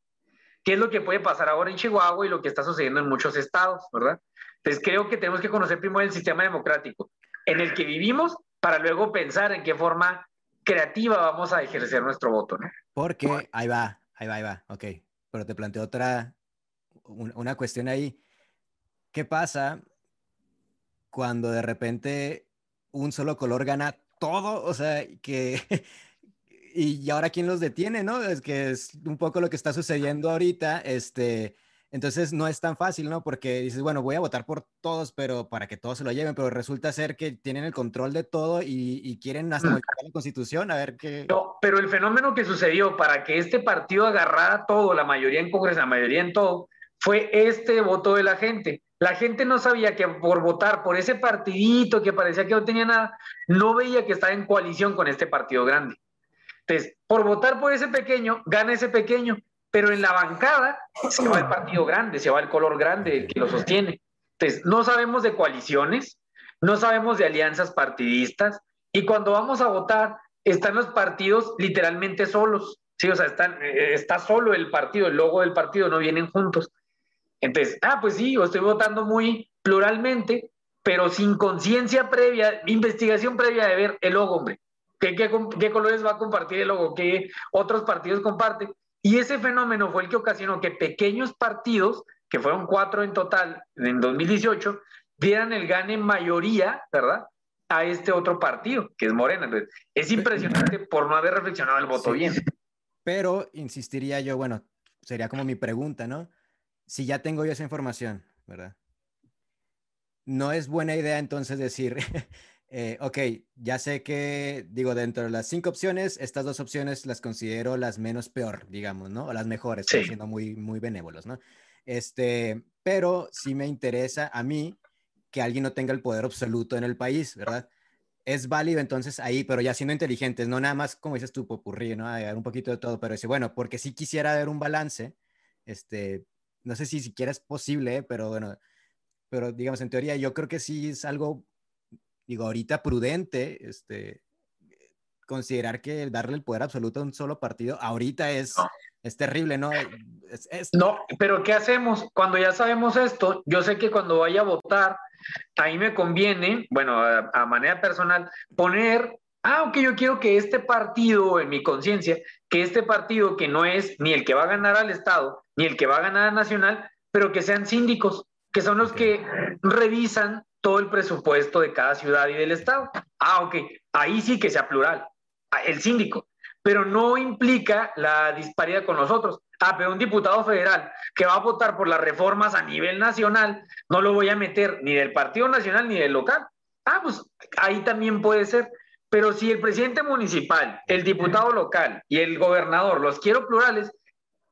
¿Qué es lo que puede pasar ahora en Chihuahua y lo que está sucediendo en muchos estados, verdad? Entonces creo que tenemos que conocer primero el sistema democrático en el que vivimos para luego pensar en qué forma creativa vamos a ejercer nuestro voto, ¿no? Porque ahí va, ahí va, ahí va, ok. Pero te planteo otra, una cuestión ahí. ¿Qué pasa cuando de repente un solo color gana todo? O sea, que... [laughs] y ahora quién los detiene, ¿no? Es que es un poco lo que está sucediendo ahorita, este... Entonces no es tan fácil, ¿no? Porque dices, bueno, voy a votar por todos, pero para que todos se lo lleven, pero resulta ser que tienen el control de todo y, quieren hasta modificar la constitución, a ver qué... No, pero el fenómeno que sucedió para que este partido agarrara todo, la mayoría en Congreso, la mayoría en todo, fue este voto de la gente. La gente no sabía que por votar por ese partidito que parecía que no tenía nada, no veía que estaba en coalición con este partido grande. Entonces, por votar por ese pequeño, gana ese pequeño, pero en la bancada se va el partido grande, se va el color grande que lo sostiene. Entonces, no sabemos de coaliciones, no sabemos de alianzas partidistas, y cuando vamos a votar, están los partidos literalmente solos. Sí, o sea, están, eh, está solo el partido, el logo del partido, no vienen juntos. Entonces, ah, pues sí, yo estoy votando muy pluralmente, pero sin conciencia previa, investigación previa de ver el logo, hombre. ¿Qué, qué, colores va a compartir el logo? ¿Qué otros partidos comparten? Y ese fenómeno fue el que ocasionó que pequeños partidos, que fueron cuatro en total en 2018, dieran el gane mayoría, ¿verdad? A este otro partido, que es Morena. Entonces, es impresionante por no haber reflexionado el voto bien. Pero insistiría yo, bueno, sería como mi pregunta, ¿no? Si ya tengo yo esa información, ¿verdad? No es buena idea entonces decir, [laughs] eh, ok, ya sé que, digo, dentro de las cinco opciones, estas dos opciones las considero las menos peor, digamos, ¿no? O las mejores, siendo muy, muy benévolos, ¿no? Este, pero sí me interesa a mí que alguien no tenga el poder absoluto en el país, ¿verdad? Es válido entonces ahí, pero ya siendo inteligentes, no nada más como dices tú, popurrí, ¿no? Hay un poquito de todo, pero dice, bueno, porque sí quisiera ver un balance, este, no sé si siquiera es posible, pero bueno, pero digamos, en teoría yo creo que sí es algo, digo, ahorita prudente, este, considerar que darle el poder absoluto a un solo partido ahorita es, es terrible, ¿no? No, pero ¿qué hacemos? Cuando ya sabemos esto, yo sé que cuando vaya a votar, ahí me conviene, bueno, a, manera personal, poner, ah, ok, yo quiero que este partido, en mi conciencia, que este partido que no es ni el que va a ganar al Estado, ni el que va a ganar a Nacional, pero que sean síndicos, que son los que revisan todo el presupuesto de cada ciudad y del estado. Ah, ok, ahí sí que sea plural, ah, el síndico, pero no implica la disparidad con los otros. Ah, pero un diputado federal que va a votar por las reformas a nivel nacional, no lo voy a meter ni del Partido Nacional ni del local. Ah, pues ahí también puede ser. Pero si el presidente municipal, el diputado local y el gobernador los quiero plurales,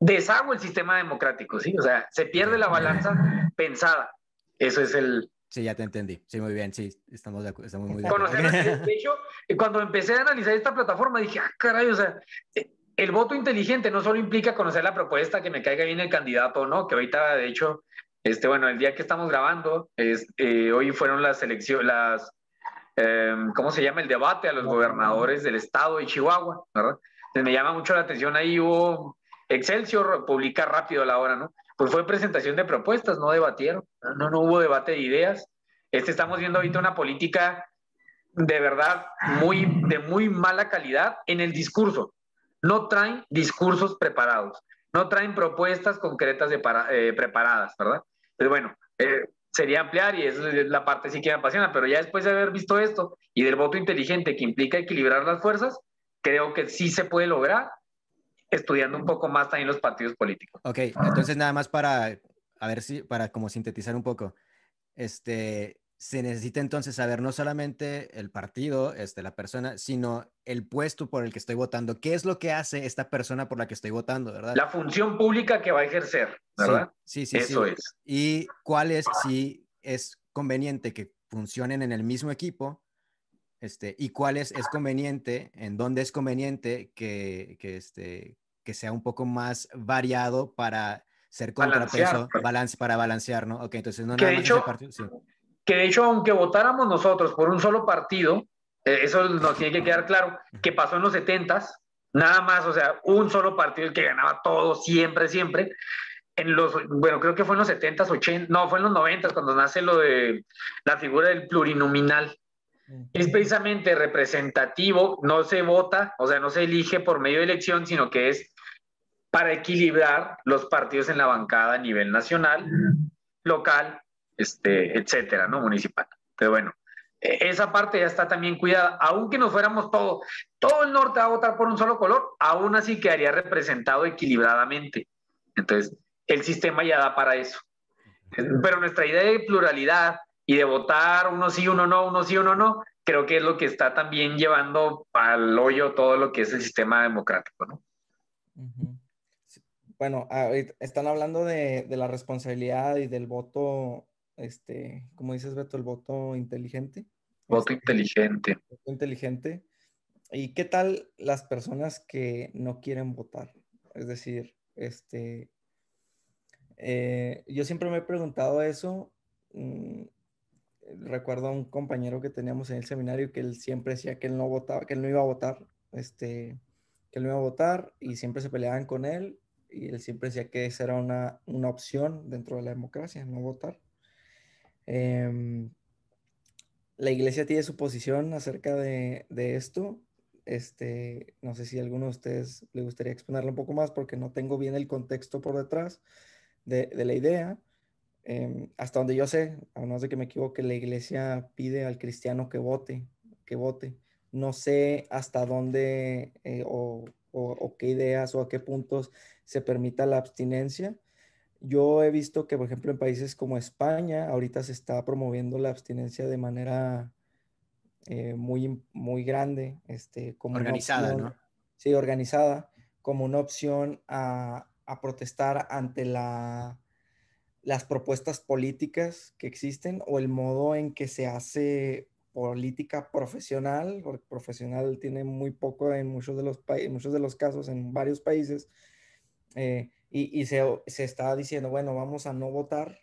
deshago el sistema democrático, ¿sí? O sea, se pierde la balanza pensada. Eso es el... Sí, ya te entendí. Sí, muy bien, sí, estamos, de estamos muy de acuerdo. [laughs] de hecho, cuando empecé a analizar esta plataforma, dije, ah, caray, o sea, eh, el voto inteligente no solo implica conocer la propuesta, que me caiga bien el candidato no, que ahorita, de hecho, este, bueno, el día que estamos grabando, es, eh, hoy fueron las elecciones, las, em, ¿cómo se llama? El debate a los gobernadores del estado de Chihuahua, ¿verdad? Entonces me llama mucho la atención, ahí hubo Excelsior publica rápido la hora, ¿no? Pues fue presentación de propuestas, no debatieron, no, no hubo debate de ideas. Este, estamos viendo ahorita una política de verdad muy, de muy mala calidad en el discurso. No traen discursos preparados, no traen propuestas concretas de eh, preparadas, ¿verdad? Pero bueno, eh, sería ampliar y es la parte sí que me apasiona, pero ya después de haber visto esto y del voto inteligente que implica equilibrar las fuerzas, creo que sí se puede lograr estudiando un poco más también los partidos políticos. Ok, entonces nada más para, a ver si, para como sintetizar un poco, este, se necesita entonces saber no solamente el partido, este, la persona, sino el puesto por el que estoy votando. ¿Qué es lo que hace esta persona por la que estoy votando, verdad? La función pública que va a ejercer, ¿verdad? Sí, sí, sí. Eso es. Y cuál es, si es conveniente que funcionen en el mismo equipo, este, y cuál es, es conveniente, en dónde es conveniente que, que, este, que sea un poco más variado para ser contrapeso, balance, para balancear, ¿no? Ok, entonces no que nada de partido, Que de hecho, aunque votáramos nosotros por un solo partido, eh, eso nos tiene que quedar claro, que pasó en los 70 nada más, o sea, un solo partido el que ganaba todo, siempre, siempre. En los, bueno, creo que fue en los 70s, 80, no, fue en los 90 cuando nace lo de la figura del plurinominal es precisamente representativo, no se vota, o sea, no se elige por medio de elección, sino que es para equilibrar los partidos en la bancada a nivel nacional, local, este, etcétera, ¿no? Municipal. Pero bueno, e, esa parte ya está también cuidada. Aunque nos fuéramos todo, todo el norte a votar por un solo color, aún así quedaría representado equilibradamente. Entonces, el sistema ya da para eso. Pero nuestra idea de pluralidad, y de votar uno sí, uno no, uno sí, uno no, creo que es lo que está también llevando al hoyo todo lo que es el sistema democrático, ¿no? Bueno, están hablando de, la responsabilidad y del voto, este, como dices Beto, el voto inteligente. Voto este, inteligente. Voto inteligente. ¿Y qué tal las personas que no quieren votar? Es decir, este, eh, yo siempre me he preguntado eso. Recuerdo a un compañero que teníamos en el seminario que él siempre decía que él no votaba, que él no iba a votar, este, que él no iba a votar y siempre se peleaban con él y él siempre decía que esa era una, una opción dentro de la democracia, no votar. Em, la iglesia tiene su posición acerca de, de, esto. Este, no sé si a alguno de ustedes le gustaría exponerlo un poco más porque no tengo bien el contexto por detrás de, de la idea. Em, hasta donde yo sé, a menos de que me equivoque, la iglesia pide al cristiano que vote, que vote. No sé hasta dónde eh, o, o, qué ideas o a qué puntos se permita la abstinencia. Yo he visto que, por ejemplo, en países como España, ahorita se está promoviendo la abstinencia de manera eh, muy, muy grande. Este, como organizada, ¿no? Sí, organizada, como una opción a, a protestar ante la las propuestas políticas que existen o el modo en que se hace política profesional, porque profesional tiene muy poco en muchos de los, muchos de los casos, en varios países, eh, y, y se, se, está diciendo, bueno, vamos a no votar,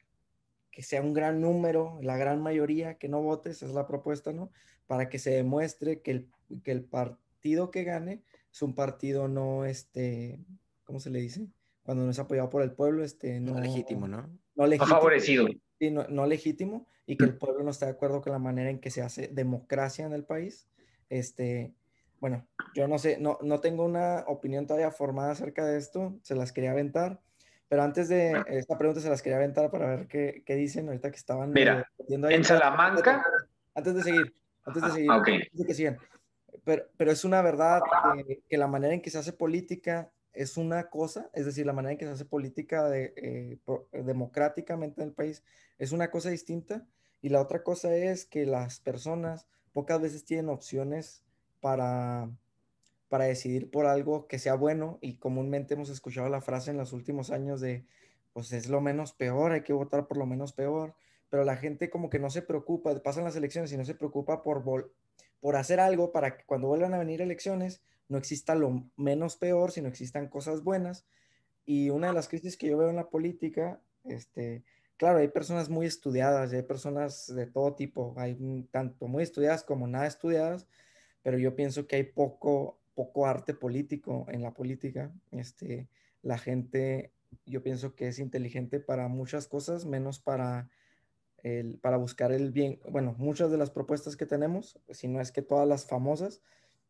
que sea un gran número, la gran mayoría que no vote, esa es la propuesta, ¿no? Para que se demuestre que el, que el partido que gane es un partido no, este, ¿cómo se le dice? Cuando no es apoyado por el pueblo, este, no... no legítimo, ¿no? No legítimo. favorecido. Sí, no, legítimo y que el pueblo no está de acuerdo con la manera en que se hace democracia en el país. Este, bueno, yo no sé, no, no tengo una opinión todavía formada acerca de esto, se las quería aventar, pero antes de esta pregunta se las quería aventar para ver qué, qué dicen ahorita que estaban... Mira, en Salamanca... Antes de seguir, antes de seguir, antes de que sigan. Pero, pero es una verdad que, que la manera en que se hace política es una cosa, es decir, la manera en que se hace política de, eh, democráticamente en el país es una cosa distinta y la otra cosa es que las personas pocas veces tienen opciones para, para decidir por algo que sea bueno y comúnmente hemos escuchado la frase en los últimos años de, pues es lo menos peor, hay que votar por lo menos peor, pero la gente como que no se preocupa, pasan las elecciones y no se preocupa por, por hacer algo para que cuando vuelvan a venir elecciones, no exista lo menos peor, sino existan cosas buenas. Y una de las crisis que yo veo en la política, este, claro, hay personas muy estudiadas, hay personas de todo tipo, hay tanto muy estudiadas como nada estudiadas, pero yo pienso que hay poco, poco arte político en la política. Este, la gente, yo pienso que es inteligente para muchas cosas, menos para, el, para buscar el bien. Bueno, muchas de las propuestas que tenemos, si no es que todas las famosas,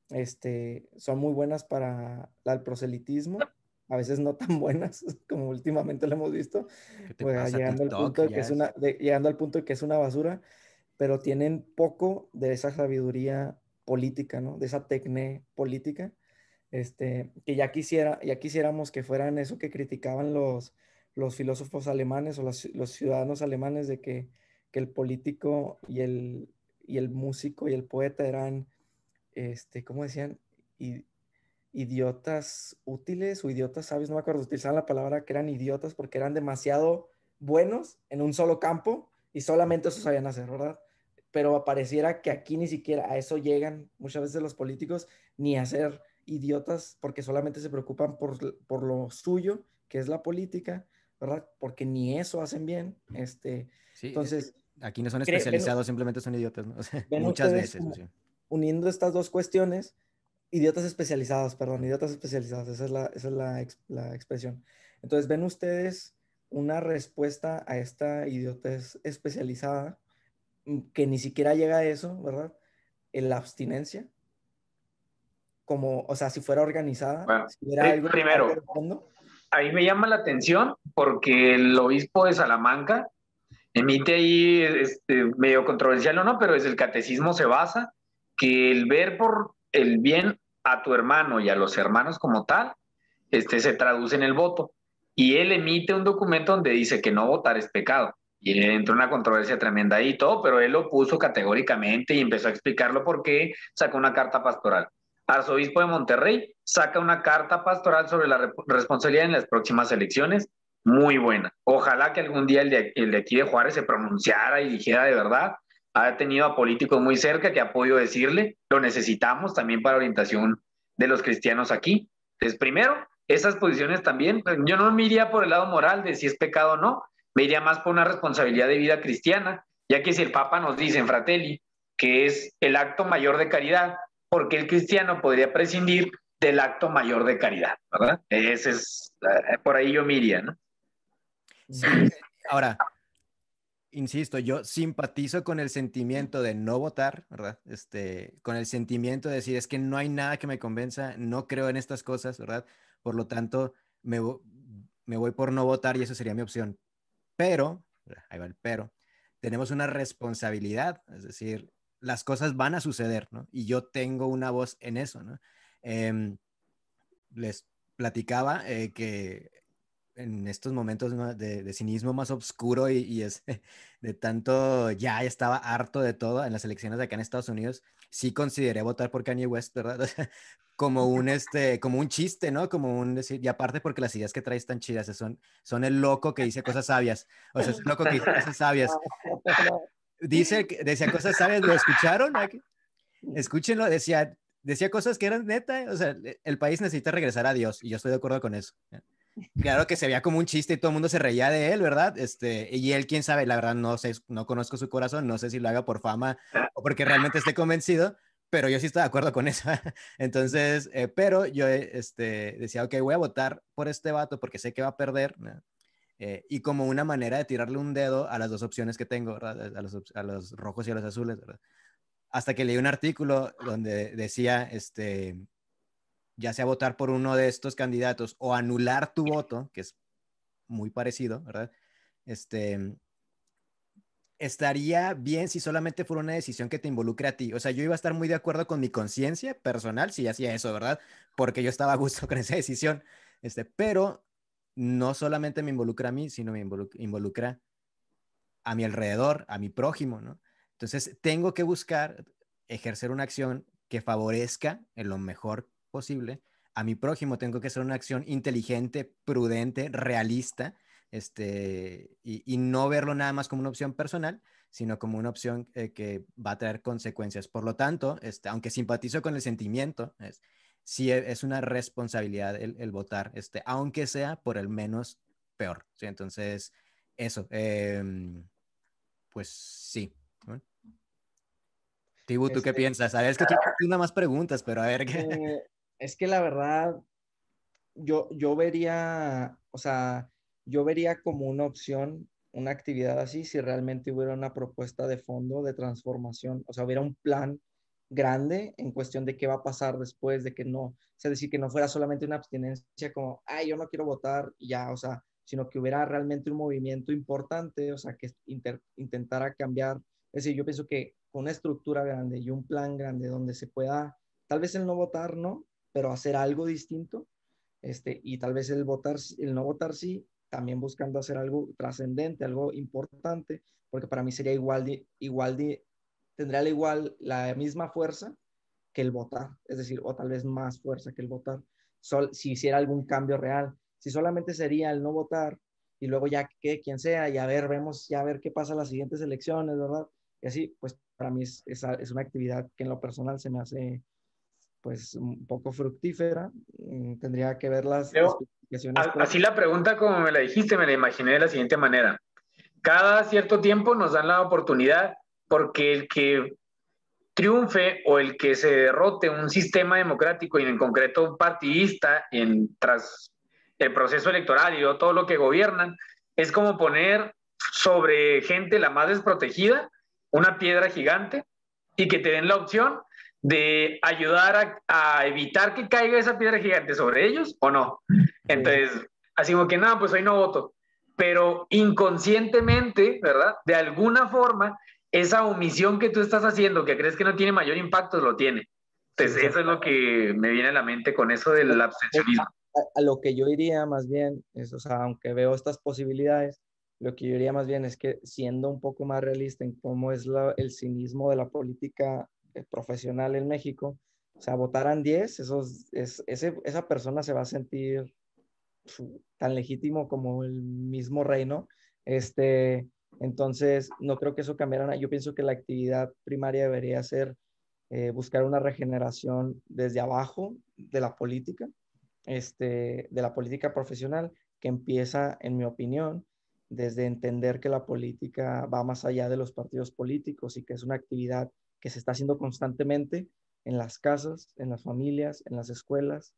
este, son muy buenas para el proselitismo, [laughs] a veces no tan buenas [laughs] como últimamente lo hemos visto, pues, llegando, al punto de que es una, llegando al punto de que es una basura, pero tienen poco de esa sabiduría política, ¿no? De esa tecne política, este, que ya, quisiera, ya quisiéramos que fueran eso que criticaban los, los filósofos alemanes o los, los ciudadanos alemanes de que, que el político y el, y el músico y el poeta eran este, ¿cómo decían? idiotas útiles o idiotas sabios, no me acuerdo, utilizaban la palabra que eran idiotas porque eran demasiado buenos en un solo campo y solamente eso sabían hacer, ¿verdad? Pero pareciera que aquí ni siquiera a eso llegan muchas veces los políticos, ni a ser idiotas porque solamente se preocupan por, por lo suyo, que es la política, ¿verdad? Porque ni eso hacen bien. Este, entonces... Aquí no son especializados, simplemente son idiotas, ¿no? [laughs] muchas veces uniendo estas dos cuestiones, idiotas especializados, perdón, idiotas especializados, esa es la, esa es la, la expresión. Entonces, ¿ven ustedes una respuesta a esta idiotez especializada mm, que ni siquiera llega a eso, ¿verdad? En la abstinencia. Como, o sea, si fuera organizada. Bueno, primero, ahí me llama la atención porque el obispo de Salamanca emite ahí, este, medio controversial o no, pero es el catecismo se basa que el ver por el bien a tu hermano y a los hermanos como tal, este se traduce en el voto. Y él emite un documento donde dice que no votar es pecado. Y entró una controversia tremenda ahí y todo, pero él lo puso categóricamente y empezó a explicarlo por qué sacó una carta pastoral. Arzobispo de Monterrey saca una carta pastoral sobre la responsabilidad en las próximas elecciones, muy buena. Ojalá que algún día el de, el de aquí de Juárez se pronunciara y dijera de verdad ha tenido a políticos muy cerca que ha podido decirle, lo necesitamos también para orientación de los cristianos aquí. Entonces, primero, esas posiciones también, pues, yo no me iría por el lado moral de si es pecado o no, me iría más por una responsabilidad de vida cristiana, ya que si el Papa nos dice en Fratelli que es el acto mayor de caridad, porque el cristiano podría prescindir del acto mayor de caridad, ¿verdad? Ese es, eh, por ahí yo me iría, ¿no? Sí, ahora, insisto, yo simpatizo con el sentimiento de no votar, ¿verdad? Este, con el sentimiento de decir, es que no hay nada que me convenza, no creo en estas cosas, ¿verdad? Por lo tanto, me, me voy por no votar y eso sería mi opción. Pero, ahí va el pero, tenemos una responsabilidad, es decir, las cosas van a suceder, ¿no? Y yo tengo una voz en eso, ¿no? Em, les platicaba eh, que en estos momentos de, cinismo más oscuro y, es, [laughs] de tanto ya estaba harto de todo en las elecciones de acá en Estados Unidos, sí consideré votar por Kanye West, ¿verdad? [laughs] como un, este, como un chiste, ¿no? Como un decir, y aparte porque las ideas que trae están chidas, son, son el loco que dice cosas sabias, o sea, es el loco que dice cosas sabias. Dice, decía cosas sabias, ¿lo escucharon? Escúchenlo, decía, decía cosas que eran neta, o sea, el país necesita regresar a Dios, y yo estoy de acuerdo con eso. Claro que se veía como un chiste y todo el mundo se reía de él, ¿verdad? Este, y él, quién sabe, la verdad no sé, no conozco su corazón, no sé si lo haga por fama o porque realmente esté convencido, pero yo sí estoy de acuerdo con eso. [laughs] Entonces, eh, pero yo este, decía, ok, voy a votar por este vato porque sé que va a perder, eh, y como una manera de tirarle un dedo a las dos opciones que tengo, A los, rojos y a los azules. Hasta que leí un artículo donde decía, este, ya sea votar por uno de estos candidatos o anular tu voto, que es muy parecido, ¿verdad? Este, estaría bien si solamente fuera una decisión que te involucre a ti. O sea, yo iba a estar muy de acuerdo con mi conciencia personal si hacía eso, ¿verdad? Porque yo estaba a gusto [laughs] con esa decisión. Este, pero no solamente me involucra a mí, sino me involucra a mi alrededor, a mi prójimo, ¿no? Entonces, tengo que buscar ejercer una acción que favorezca en lo mejor posible a mi prójimo. Tengo que hacer una acción inteligente, prudente, realista, este, y, no verlo nada más como una opción personal, sino como una opción eh, que va a traer consecuencias. Por lo tanto, este, aunque simpatizo con el sentimiento, es, sí e, es una responsabilidad el, votar, este, aunque sea por el menos peor. ¿sí? Entonces, eso, em, pues sí. Tibu, ¿tú qué este piensas? Sabes que tú [laughs] tienes más preguntas, pero a ver qué. Eh, es que la verdad, yo, yo vería, o sea, yo vería como una opción una actividad así si realmente hubiera una propuesta de fondo de transformación, o sea, hubiera un plan grande en cuestión de qué va a pasar después de que no, o sea, decir que no fuera solamente una abstinencia como, ay, yo no quiero votar y ya, o sea, sino que hubiera realmente un movimiento importante, o sea, que intentara cambiar, es decir, yo pienso que con una estructura grande y un plan grande donde se pueda, tal vez el no votar, ¿no? Pero hacer algo distinto, este, y tal vez el votar, el no votar sí, también buscando hacer algo trascendente, algo importante, porque para mí sería igual de, igual de, tendría la igual, la misma fuerza que el votar, es decir, o tal vez más fuerza que el votar, Sol, si hiciera algún cambio real. Si solamente sería el no votar y luego ya que quien sea y a ver, vemos ya a ver qué pasa en las siguientes elecciones, ¿verdad? Y así, pues para mí es, es, es una actividad que en lo personal se me hace pues un poco fructífera. Mm, tendría que ver las, Así la pregunta como me la dijiste, me la imaginé de la siguiente manera. Cada cierto tiempo nos dan la oportunidad porque el que triunfe o el que se derrote un sistema democrático y en concreto un partidista en, tras el proceso electoral y todo lo que gobiernan, es como poner sobre gente la más desprotegida una piedra gigante y que te den la opción de ayudar a, evitar que caiga esa piedra gigante sobre ellos o no. Entonces, así como que nada, pues hoy no voto. Pero inconscientemente, ¿verdad? De alguna forma, esa omisión que tú estás haciendo, que crees que no tiene mayor impacto, lo tiene. Entonces, eso es lo que me viene a la mente con eso del abstencionismo. A, lo que yo iría más bien, es, o sea, aunque veo estas posibilidades, lo que yo diría más bien es que siendo un poco más realista en cómo es el cinismo de la política profesional en México, o sea, votaran 10, esos, es, ese, esa persona se va a sentir tan legítimo como el mismo reino. Este, entonces, no creo que eso cambiara Yo pienso que la actividad primaria debería ser eh, buscar una regeneración desde abajo de la política, este, de la política profesional, que empieza, en mi opinión, desde entender que la política va más allá de los partidos políticos y que es una actividad que se está haciendo constantemente en las casas, en las familias, en las escuelas,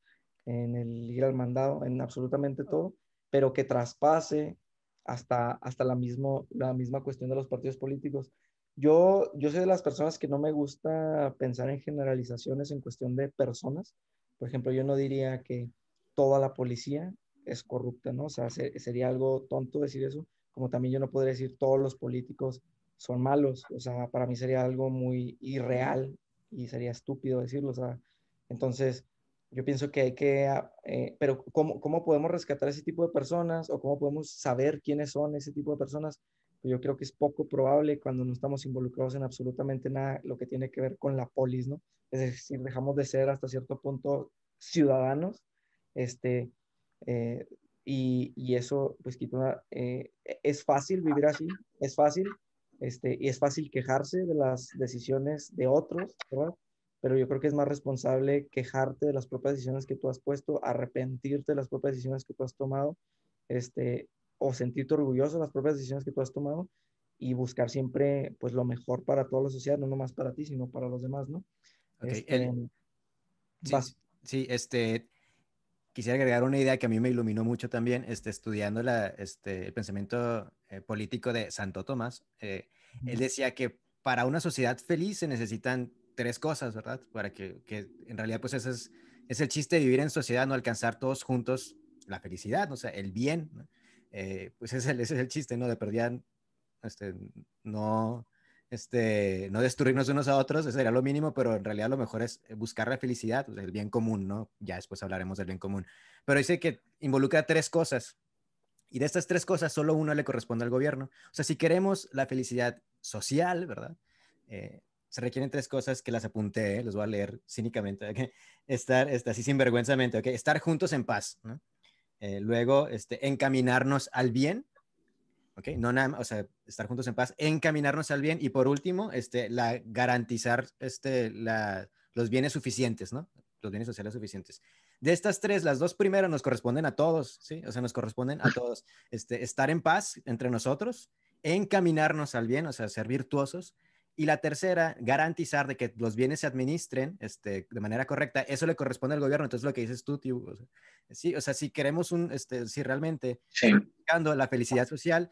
en el ir al mandado, en absolutamente todo, pero que traspase hasta, hasta la, mismo, la misma cuestión de los partidos políticos. Yo, yo soy de las personas que no me gusta pensar en generalizaciones en cuestión de personas. Por ejemplo, yo no diría que toda la policía es corrupta, ¿no? O sea, sería algo tonto decir eso, como también yo no podría decir todos los políticos son malos, o sea, para mí sería algo muy irreal y sería estúpido decirlo, o sea, entonces yo pienso que hay que, eh, pero ¿cómo, ¿cómo podemos rescatar ese tipo de personas o cómo podemos saber quiénes son ese tipo de personas? Pues yo creo que es poco probable cuando no estamos involucrados en absolutamente nada lo que tiene que ver con la polis, ¿no? Es decir, dejamos de ser hasta cierto punto ciudadanos, este, eh, y, y, eso, pues, quita eh, es fácil vivir así, es fácil, este, y es fácil quejarse de las decisiones de otros, ¿verdad? Pero yo creo que es más responsable quejarte de las propias decisiones que tú has puesto, arrepentirte de las propias decisiones que tú has tomado, este, o sentirte orgulloso de las propias decisiones que tú has tomado y buscar siempre, pues, lo mejor para toda la sociedad, no nomás para ti, sino para los demás, ¿no? Este, sí, sí, este, quisiera agregar una idea que a mí me iluminó mucho también, este, estudiando la, este, el pensamiento eh, político de Santo Tomás. Eh, él decía que para una sociedad feliz se necesitan tres cosas, ¿verdad? Para que, que en realidad, pues ese es, es, el chiste de vivir en sociedad, no alcanzar todos juntos la felicidad, o sea, el bien. Eh, pues ese es, el, ese es el chiste, ¿no? De perdían, este, no este, no destruirnos unos a otros, eso sería lo mínimo, pero en realidad lo mejor es buscar la felicidad, el bien común, ¿no? Ya después hablaremos del bien común. Pero dice que involucra tres cosas. Y de estas tres cosas, solo una le corresponde al gobierno. O sea, si queremos la felicidad social, ¿verdad? Eh, se requieren tres cosas que las apunté, los voy a leer cínicamente. [laughs] ¿okay? Estar, estar así sinvergüenzamente, ¿ok? Estar juntos en paz. Eh, luego, este, encaminarnos al bien, ¿ok? No nada, o sea, estar juntos en paz, encaminarnos al bien y por último, este, la, garantizar este, la, los bienes suficientes, ¿no? Los bienes sociales suficientes. De estas tres, las dos primeras nos corresponden a todos, ¿sí? O sea, nos corresponden a todos. Este, estar en paz entre nosotros, encaminarnos al bien, o sea, ser virtuosos. Y la tercera, garantizar de que los bienes se administren este, de manera correcta. Eso le corresponde al gobierno. Entonces, lo que dices tú, tío, o sea, sí, o sea, si queremos un, este, si realmente sí. buscando la felicidad social,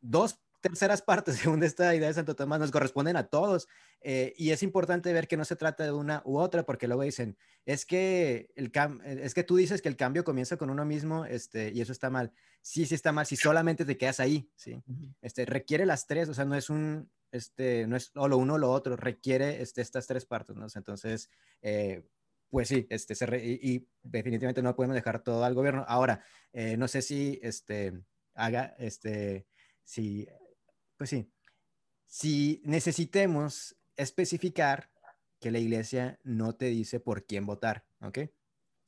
dos terceras partes, [laughs] según esta idea de Santo Tomás, nos corresponden a todos. Eh, y es importante ver que no se trata de una u otra, porque luego dicen, es que, el es que tú dices que el cambio comienza con uno mismo este, y eso está mal. Sí, sí está mal, si solamente te quedas ahí, ¿sí? Este, requiere las tres, o sea, no es un, este, no es o lo uno o lo otro, requiere este, estas tres partes, ¿no? Entonces, eh, pues sí, este, se y, definitivamente no podemos dejar todo al gobierno. Ahora, eh, no sé si este, haga, este, si, pues sí, si necesitemos especificar que la iglesia no te dice por quién votar, ¿ok?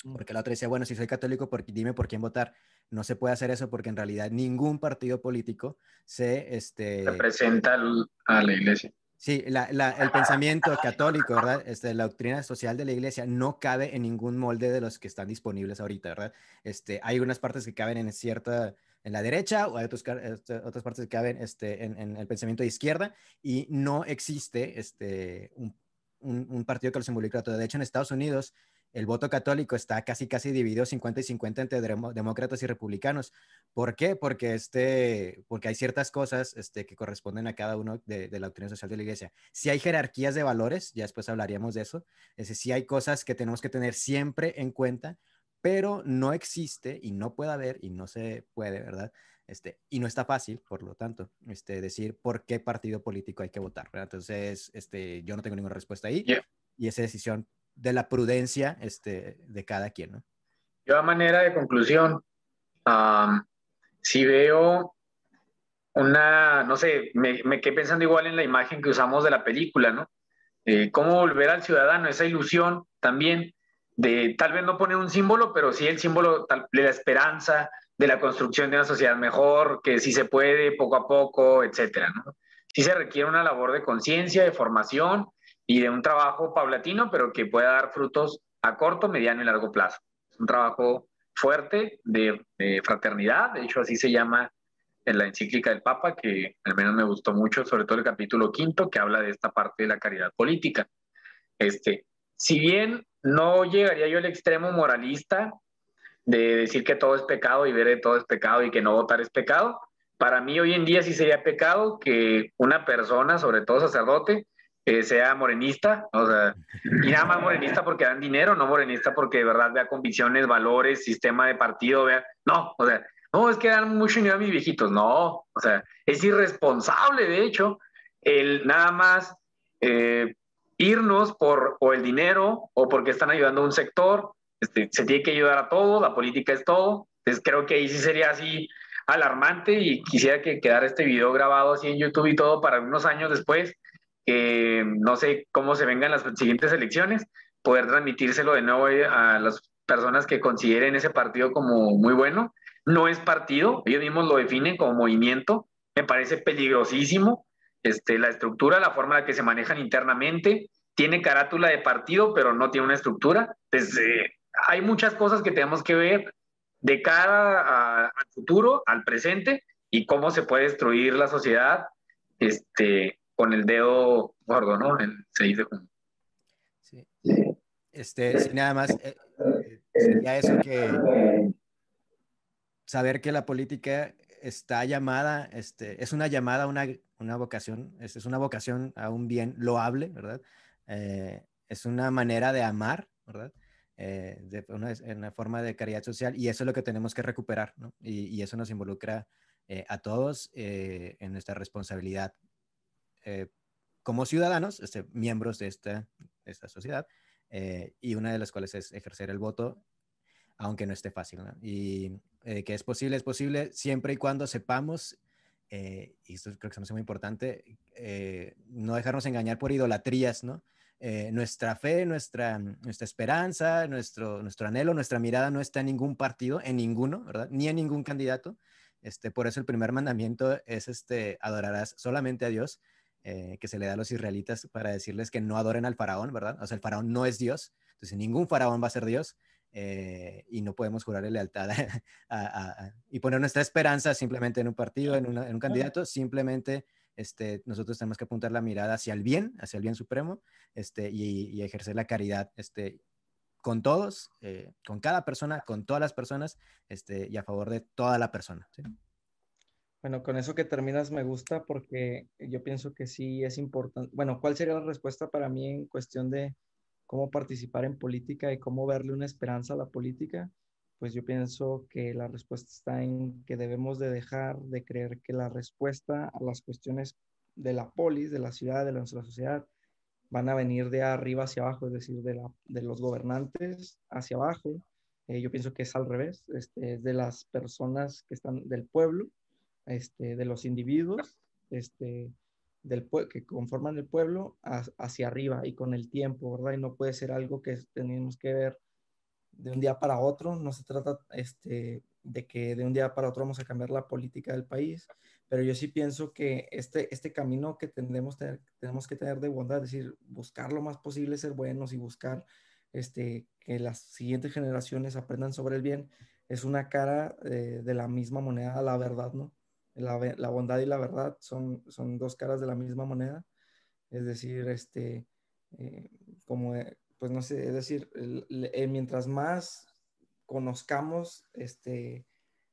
Mm. Porque la otra decía, bueno, si soy católico, dime por quién votar. No se puede hacer eso porque en realidad ningún partido político se... Este, representa a la iglesia. Sí, la, la, el pensamiento católico, ¿verdad? Este, la doctrina social de la iglesia no cabe en ningún molde de los que están disponibles ahorita, ¿verdad? Este, hay unas partes que caben en cierta en la derecha o hay otros, este, otras partes que caben este, en, el pensamiento de izquierda y no existe este, un, un, partido que los involucre todo. De hecho, en Estados Unidos el voto católico está casi casi dividido 50 y 50 entre demócratas y republicanos. ¿Por qué? Porque, este, porque hay ciertas cosas este, que corresponden a cada uno de, de, la doctrina social de la iglesia. Si hay jerarquías de valores, ya después hablaríamos de eso, es decir, si hay cosas que tenemos que tener siempre en cuenta pero no existe y no puede haber y no se puede, ¿verdad? Este, y no está fácil, por lo tanto, este, decir por qué partido político hay que votar, ¿verdad? Entonces, este, yo no tengo ninguna respuesta ahí yeah. y esa decisión de la prudencia este, de cada quien, ¿no? Yo a manera de conclusión, um, si veo una, no sé, me, me, quedé pensando igual en la imagen que usamos de la película, ¿no? Eh, cómo volver al ciudadano, esa ilusión también de tal vez no poner un símbolo, pero sí el símbolo de la esperanza, de la construcción de una sociedad mejor, que sí se puede poco a poco, etcétera, ¿no? Sí se requiere una labor de conciencia, de formación y de un trabajo paulatino, pero que pueda dar frutos a corto, mediano y largo plazo. Es un trabajo fuerte de, de fraternidad, de hecho así se llama en la encíclica del Papa, que al menos me gustó mucho, sobre todo el capítulo quinto, que habla de esta parte de la caridad política. Este, si bien no llegaría yo al extremo moralista, de decir que todo es pecado y ver que todo es pecado y que no votar es pecado. Para mí hoy en día sí sería pecado que una persona, sobre todo sacerdote, eh, sea morenista, o sea, y nada más morenista porque dan dinero, no morenista porque de verdad vea convicciones, valores, sistema de partido, vea, no, o sea, no, es que dan mucho dinero a mis viejitos, no, o sea, es irresponsable, de hecho, el nada más eh, irnos por o el dinero o porque están ayudando a un sector, este, se tiene que ayudar a todo, la política es todo, entonces creo que ahí sí sería así alarmante y quisiera que quedara este video grabado así en YouTube y todo para unos años después que no sé cómo se vengan las siguientes elecciones, poder transmitírselo de nuevo a las personas que consideren ese partido como muy bueno. No es partido, ellos mismos lo definen como movimiento, me parece peligrosísimo. Este, la estructura, la forma en la que se manejan internamente, tiene carátula de partido, pero no tiene una estructura. Eh, hay muchas cosas que tenemos que ver de cara al futuro, al presente, y cómo se puede destruir la sociedad este, con el dedo gordo, ¿no? El 6 de junio. Sí. Este, nada más, eh, eh, ya eso que saber que la política está llamada, este, es una llamada una, una vocación, es, es, una vocación a un bien loable, ¿verdad? Eh, es una manera de amar, ¿verdad? de una, forma de caridad social y eso es lo que tenemos que recuperar, ¿no? Y, y eso nos involucra a todos en nuestra responsabilidad eh, como ciudadanos, este, miembros de esta, esta sociedad, eh, y una de las cuales es ejercer el voto, aunque no esté fácil. Eh, que es posible, es posible siempre y cuando sepamos, y esto creo que es muy importante, no dejarnos engañar por idolatrías, ¿no? nuestra fe, nuestra, nuestra esperanza, nuestro, nuestro anhelo, nuestra mirada no está en ningún partido, en ninguno, ¿verdad? Ni en ningún candidato. Este, por eso el primer mandamiento es este, adorarás solamente a Dios eh, que se le da a los israelitas para decirles que no adoren al faraón, ¿verdad? O sea, el faraón no es Dios, entonces ningún faraón va a ser Dios eh, y no podemos jurarle lealtad [laughs] y poner nuestra esperanza simplemente en un partido, en, un candidato, simplemente este, nosotros tenemos que apuntar la mirada hacia el bien, hacia el bien supremo este, y, ejercer la caridad este, con todos, eh, con cada persona, con todas las personas este, y a favor de toda la persona. ¿sí? Bueno, con eso que terminas me gusta porque yo pienso que sí es importante. Bueno, ¿cuál sería la respuesta para mí en cuestión de cómo participar en política y cómo verle una esperanza a la política? Pues yo pienso que la respuesta está en que debemos de dejar de creer que la respuesta a las cuestiones de la polis, de la ciudad, de nuestra sociedad, van a venir de arriba hacia abajo, es decir, de, los gobernantes hacia abajo. Eh, yo pienso que es al revés, este, es de las personas que están del pueblo este, de los individuos este, del que conforman el pueblo hacia arriba y con el tiempo, ¿verdad? Y no puede ser algo que tenemos que ver de un día para otro, no se trata este, de que de un día para otro vamos a cambiar la política del país, pero yo sí pienso que este, este camino que tenemos, tenemos que tener de bondad, es decir, buscar lo más posible ser buenos y buscar este, que las siguientes generaciones aprendan sobre el bien, es una cara eh, de la misma moneda la verdad, ¿no? La, bondad y la verdad son, son dos caras de la misma moneda. Es decir, este, eh, como, eh, pues no sé, es decir, eh, mientras más conozcamos este,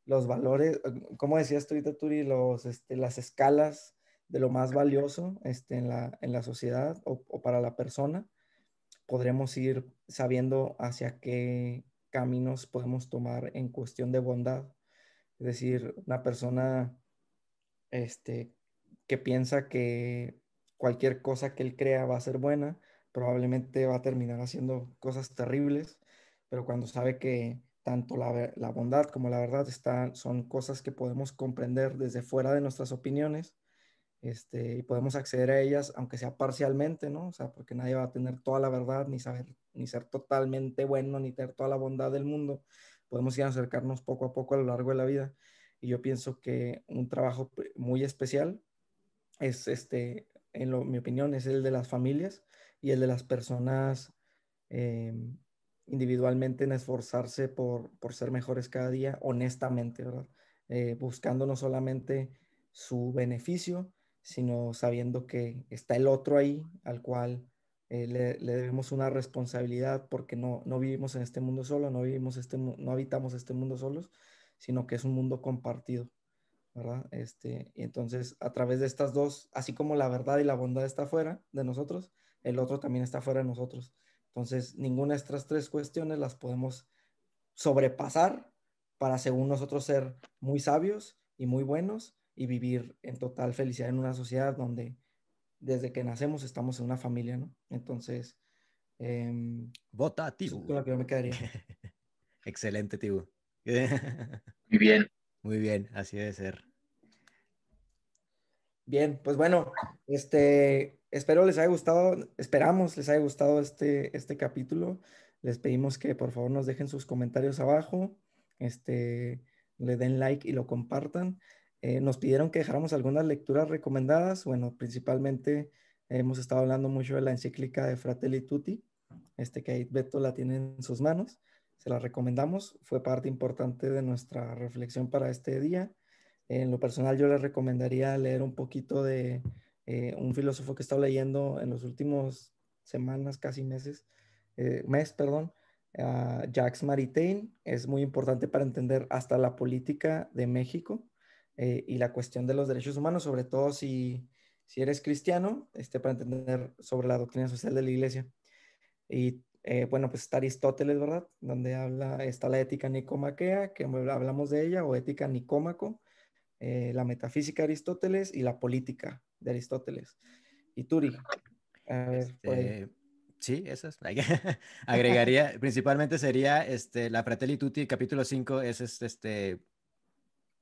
los valores, como decías tú ahorita, Turi, los, este, las escalas de lo más valioso este, en, la, en la sociedad o, o, para la persona, podremos ir sabiendo hacia qué caminos podemos tomar en cuestión de bondad. Es decir, una persona este, que piensa que cualquier cosa que él crea va a ser buena, probablemente va a terminar haciendo cosas terribles, pero cuando sabe que tanto la, la bondad como la verdad están, son cosas que podemos comprender desde fuera de nuestras opiniones, este, y podemos acceder a ellas, aunque sea parcialmente, ¿no? O sea, porque nadie va a tener toda la verdad, ni saber, ni ser totalmente bueno, ni tener toda la bondad del mundo. Podemos ir acercarnos poco a poco a lo largo de la vida. Y yo pienso que un trabajo muy especial es, este, en mi opinión, es el de las familias y el de las personas eh, individualmente en esforzarse por, por, ser mejores cada día, honestamente, ¿verdad? Eh, buscando no solamente su beneficio, sino sabiendo que está el otro ahí al cual eh, le, debemos una responsabilidad porque no, no vivimos en este mundo solo, no, vivimos este, no habitamos este mundo solos, sino que es un mundo compartido, ¿verdad? Este, y entonces, a través de estas dos, así como la verdad y la bondad está fuera de nosotros, el otro también está fuera de nosotros. Entonces, ninguna de estas tres cuestiones las podemos sobrepasar para, según nosotros, ser muy sabios y muy buenos y vivir en total felicidad en una sociedad donde desde que nacemos estamos en una familia, ¿no? Entonces, eh, vota, Tibu. Con que me quedaría. [laughs] Excelente, Tibu. [laughs] Muy bien. Muy bien, así debe ser. Bien, pues bueno, este, espero les haya gustado, esperamos les haya gustado este, este capítulo. Les pedimos que por favor nos dejen sus comentarios abajo, este, le den like y lo compartan. Eh, nos pidieron que dejáramos algunas lecturas recomendadas. Bueno, principalmente hemos estado hablando mucho de la encíclica de Fratelli Tutti, este que ahí Beto la tiene en sus manos. Se la recomendamos, fue parte importante de nuestra reflexión para este día. En lo personal, yo les recomendaría leer un poquito de eh, un filósofo que he estado leyendo en los últimos semanas, casi meses, eh, mes, perdón, Jacques Maritain. Es muy importante para entender hasta la política de México eh, y la cuestión de los derechos humanos, sobre todo si, si eres cristiano, este, para entender sobre la doctrina social de la iglesia. Y eh, bueno, pues está Aristóteles, ¿verdad? Donde habla, está la ética nicomaquea, que hablamos de ella, o ética nicómaco, eh, la metafísica de Aristóteles y la política de Aristóteles. Y Turi. Este, sí, esas. [laughs] Agregaría, principalmente sería este, la Fratelli Tutti, capítulo 5, es este,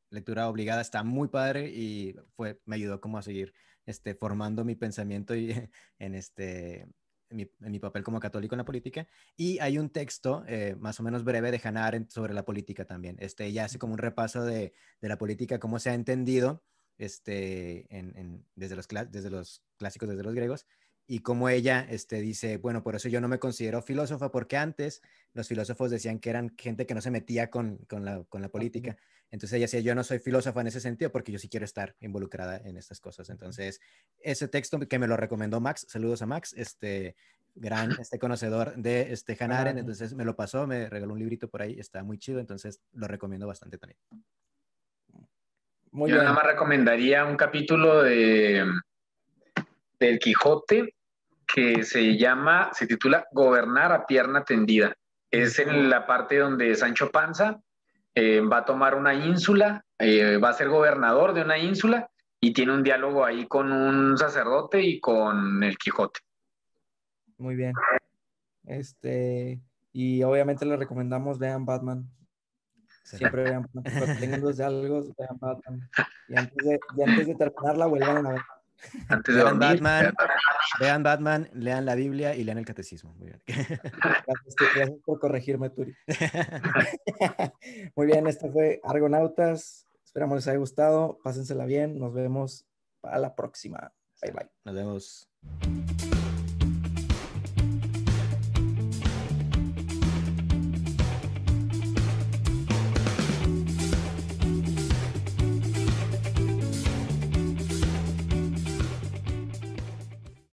lectura obligada, está muy padre y fue, me ayudó como a seguir este, formando mi pensamiento y, [laughs] en, este, en mi, papel como católico en la política. Y hay un texto eh, más o menos breve de Arendt sobre la política también. Este, ella hace como un repaso de, de la política, cómo se ha entendido este, en, desde, los, desde los clásicos, desde los griegos, y como ella este, dice, bueno, por eso yo no me considero filósofa, porque antes los filósofos decían que eran gente que no se metía con, con, la, con la, política. Entonces ella decía, yo no soy filósofa en ese sentido porque yo sí quiero estar involucrada en estas cosas. Entonces, ese texto que me lo recomendó Max, saludos a Max, este gran [laughs] este conocedor de este Hanaren, entonces me lo pasó, me regaló un librito por ahí, está muy chido, entonces lo recomiendo bastante también. Muy yo nada más recomendaría un capítulo de del Quijote que se llama, se titula Gobernar a pierna tendida. Es en la parte donde Sancho Panza eh, va a tomar una ínsula, eh, va a ser gobernador de una ínsula y tiene un diálogo ahí con un sacerdote y con el Quijote. Muy bien. Este, y obviamente le recomendamos vean Batman. Siempre vean Batman. Tengan. Y antes de, y antes de terminarla, vuelvan a ver. Antes de vean Batman, vean Batman, lean la Biblia y lean el catecismo. Muy bien. [laughs] Gracias, por corregirme, Turi. Muy bien, esto fue Argonautas. Esperamos les haya gustado. Pásensela bien. Nos vemos para la próxima. Bye bye. Nos vemos.